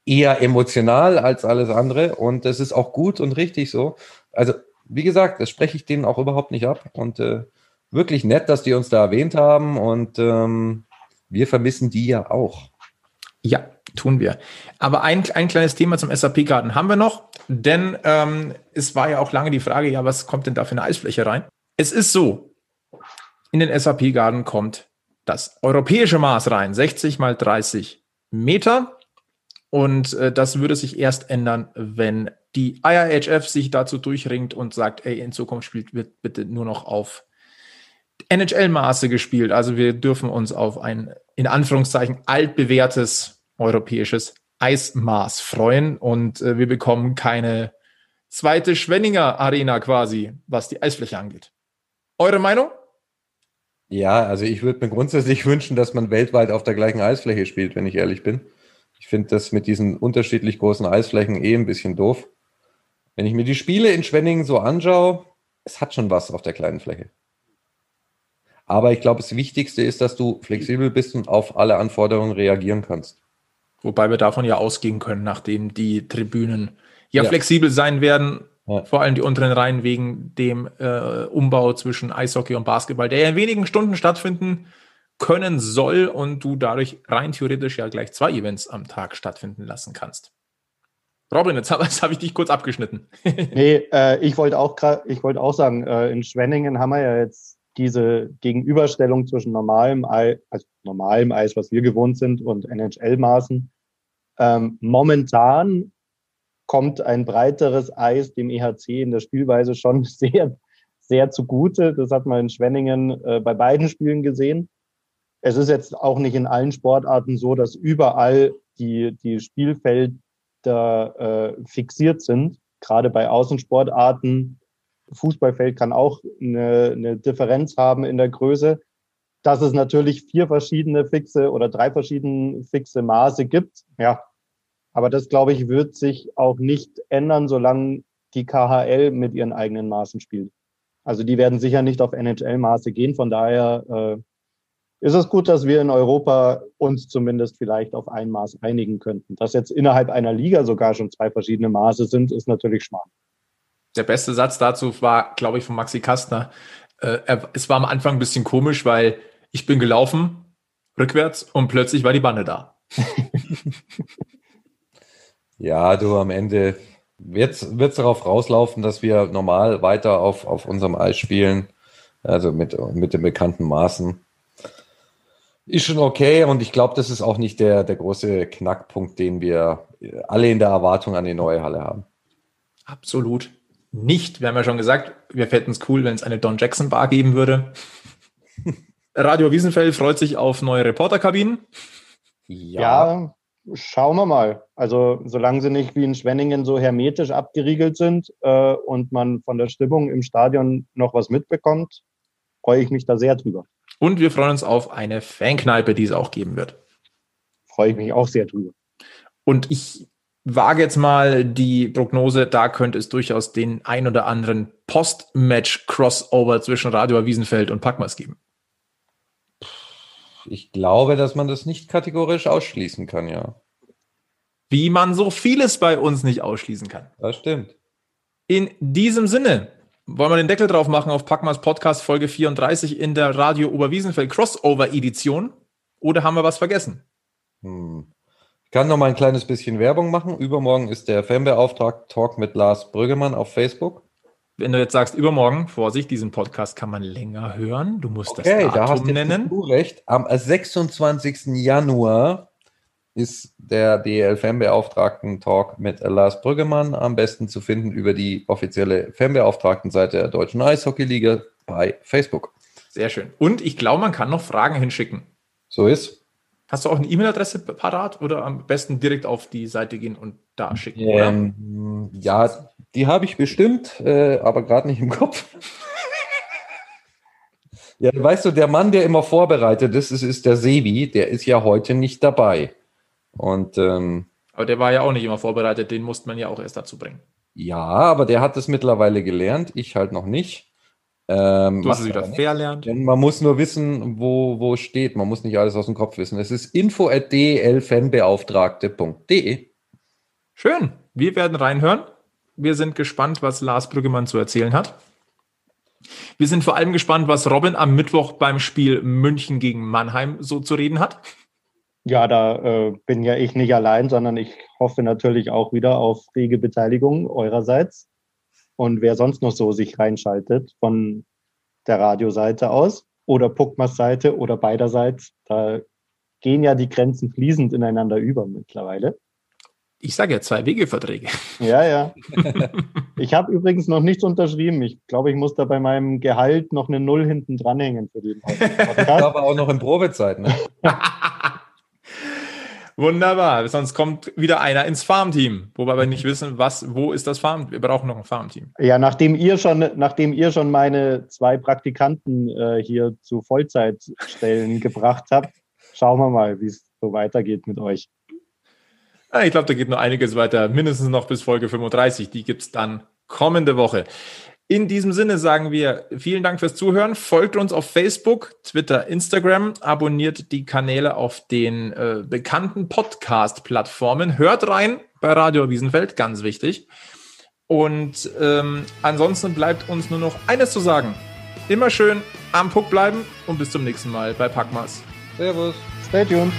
eher emotional als alles andere und das ist auch gut und richtig so. Also, wie gesagt, das spreche ich denen auch überhaupt nicht ab und äh, wirklich nett, dass die uns da erwähnt haben und ähm, wir vermissen die ja auch. Ja, tun wir. Aber ein, ein kleines Thema zum SAP-Garten haben wir noch, denn ähm, es war ja auch lange die Frage, ja, was kommt denn da für eine Eisfläche rein? Es ist so, in den SAP-Garten kommt das europäische Maß rein, 60 mal 30 Meter. Und äh, das würde sich erst ändern, wenn die IIHF sich dazu durchringt und sagt, ey, in Zukunft spielt wird bitte nur noch auf NHL-Maße gespielt. Also wir dürfen uns auf ein in Anführungszeichen altbewährtes europäisches Eismaß freuen und äh, wir bekommen keine zweite Schwenninger Arena quasi, was die Eisfläche angeht. Eure Meinung? Ja, also ich würde mir grundsätzlich wünschen, dass man weltweit auf der gleichen Eisfläche spielt, wenn ich ehrlich bin. Ich finde das mit diesen unterschiedlich großen Eisflächen eh ein bisschen doof. Wenn ich mir die Spiele in Schwenningen so anschaue, es hat schon was auf der kleinen Fläche. Aber ich glaube, das Wichtigste ist, dass du flexibel bist und auf alle Anforderungen reagieren kannst. Wobei wir davon ja ausgehen können, nachdem die Tribünen ja, ja. flexibel sein werden, ja. vor allem die unteren Reihen wegen dem äh, Umbau zwischen Eishockey und Basketball, der ja in wenigen Stunden stattfinden können soll und du dadurch rein theoretisch ja gleich zwei Events am Tag stattfinden lassen kannst. Robin, jetzt habe hab ich dich kurz abgeschnitten. nee, äh, ich wollte auch, ich wollte auch sagen, äh, in Schwenningen haben wir ja jetzt diese Gegenüberstellung zwischen normalem Eis, also normalem Eis, was wir gewohnt sind, und NHL-Maßen. Ähm, momentan kommt ein breiteres Eis dem EHC in der Spielweise schon sehr, sehr zugute. Das hat man in Schwenningen äh, bei beiden Spielen gesehen. Es ist jetzt auch nicht in allen Sportarten so, dass überall die, die Spielfelder äh, fixiert sind. Gerade bei Außensportarten. Fußballfeld kann auch eine, eine Differenz haben in der Größe. Dass es natürlich vier verschiedene fixe oder drei verschiedene fixe Maße gibt, ja. Aber das, glaube ich, wird sich auch nicht ändern, solange die KHL mit ihren eigenen Maßen spielt. Also die werden sicher nicht auf NHL-Maße gehen. Von daher äh, ist es gut, dass wir in Europa uns zumindest vielleicht auf ein Maß einigen könnten. Dass jetzt innerhalb einer Liga sogar schon zwei verschiedene Maße sind, ist natürlich schmarrn. Der beste Satz dazu war, glaube ich, von Maxi Kastner. Äh, er, es war am Anfang ein bisschen komisch, weil ich bin gelaufen, rückwärts, und plötzlich war die Bande da. ja, du am Ende wird es darauf rauslaufen, dass wir normal weiter auf, auf unserem Eis spielen, also mit, mit den bekannten Maßen ist schon okay und ich glaube, das ist auch nicht der, der große Knackpunkt, den wir alle in der Erwartung an die neue Halle haben. Absolut nicht. Wir haben ja schon gesagt, wir fänden es cool, wenn es eine Don Jackson Bar geben würde. Radio Wiesenfeld freut sich auf neue Reporterkabinen. Ja. ja, schauen wir mal. Also solange sie nicht wie in Schwenningen so hermetisch abgeriegelt sind äh, und man von der Stimmung im Stadion noch was mitbekommt, freue ich mich da sehr drüber. Und wir freuen uns auf eine Fankneipe, die es auch geben wird. Freue ich mich auch sehr drüber. Und ich wage jetzt mal die Prognose, da könnte es durchaus den ein oder anderen Post-Match-Crossover zwischen Radio Wiesenfeld und Packmas geben. Ich glaube, dass man das nicht kategorisch ausschließen kann, ja. Wie man so vieles bei uns nicht ausschließen kann. Das stimmt. In diesem Sinne wollen wir den Deckel drauf machen auf Packmas Podcast Folge 34 in der Radio Oberwiesenfeld Crossover Edition? Oder haben wir was vergessen? Hm. Ich kann noch mal ein kleines bisschen Werbung machen. Übermorgen ist der Fanbeauftragte Talk mit Lars Brüggemann auf Facebook. Wenn du jetzt sagst übermorgen, Vorsicht, diesen Podcast kann man länger hören. Du musst okay, das Datum da hast nennen. Du recht. Am 26. Januar ist der DEL-Fanbeauftragten-Talk mit Lars Brüggemann am besten zu finden über die offizielle Fanbeauftragten-Seite der Deutschen Eishockey-Liga bei Facebook. Sehr schön. Und ich glaube, man kann noch Fragen hinschicken. So ist. Hast du auch eine E-Mail-Adresse parat oder am besten direkt auf die Seite gehen und da schicken? Ähm, ja, die habe ich bestimmt, äh, aber gerade nicht im Kopf. ja, weißt du, der Mann, der immer vorbereitet ist, ist, ist der Sebi, der ist ja heute nicht dabei. Und, ähm, aber der war ja auch nicht immer vorbereitet, den musste man ja auch erst dazu bringen. Ja, aber der hat es mittlerweile gelernt, ich halt noch nicht. Ähm, du hast es wieder verlernt. Denn man muss nur wissen, wo, wo steht. Man muss nicht alles aus dem Kopf wissen. Es ist info.dlfanbeauftragte.de. Schön. Wir werden reinhören. Wir sind gespannt, was Lars Brüggemann zu erzählen hat. Wir sind vor allem gespannt, was Robin am Mittwoch beim Spiel München gegen Mannheim so zu reden hat. Ja, da äh, bin ja ich nicht allein, sondern ich hoffe natürlich auch wieder auf rege Beteiligung eurerseits. Und wer sonst noch so sich reinschaltet von der Radioseite aus oder Puckmas Seite oder beiderseits, da gehen ja die Grenzen fließend ineinander über mittlerweile. Ich sage ja zwei Wegeverträge. Ja, ja. Ich habe übrigens noch nichts unterschrieben. Ich glaube, ich muss da bei meinem Gehalt noch eine Null hinten dranhängen für den Podcast. Aber auch noch in Probezeit, ne? Wunderbar. Sonst kommt wieder einer ins Farmteam, wo wir nicht wissen, was, wo ist das Farm. Wir brauchen noch ein Farmteam. Ja, nachdem ihr schon, nachdem ihr schon meine zwei Praktikanten äh, hier zu Vollzeitstellen gebracht habt, schauen wir mal, wie es so weitergeht mit euch. Ja, ich glaube, da geht noch einiges weiter, mindestens noch bis Folge 35. Die gibt es dann kommende Woche. In diesem Sinne sagen wir vielen Dank fürs Zuhören. Folgt uns auf Facebook, Twitter, Instagram, abonniert die Kanäle auf den äh, bekannten Podcast-Plattformen. Hört rein bei Radio Wiesenfeld, ganz wichtig. Und ähm, ansonsten bleibt uns nur noch eines zu sagen. Immer schön am Puck bleiben und bis zum nächsten Mal bei Packmas. Servus. Stay tuned.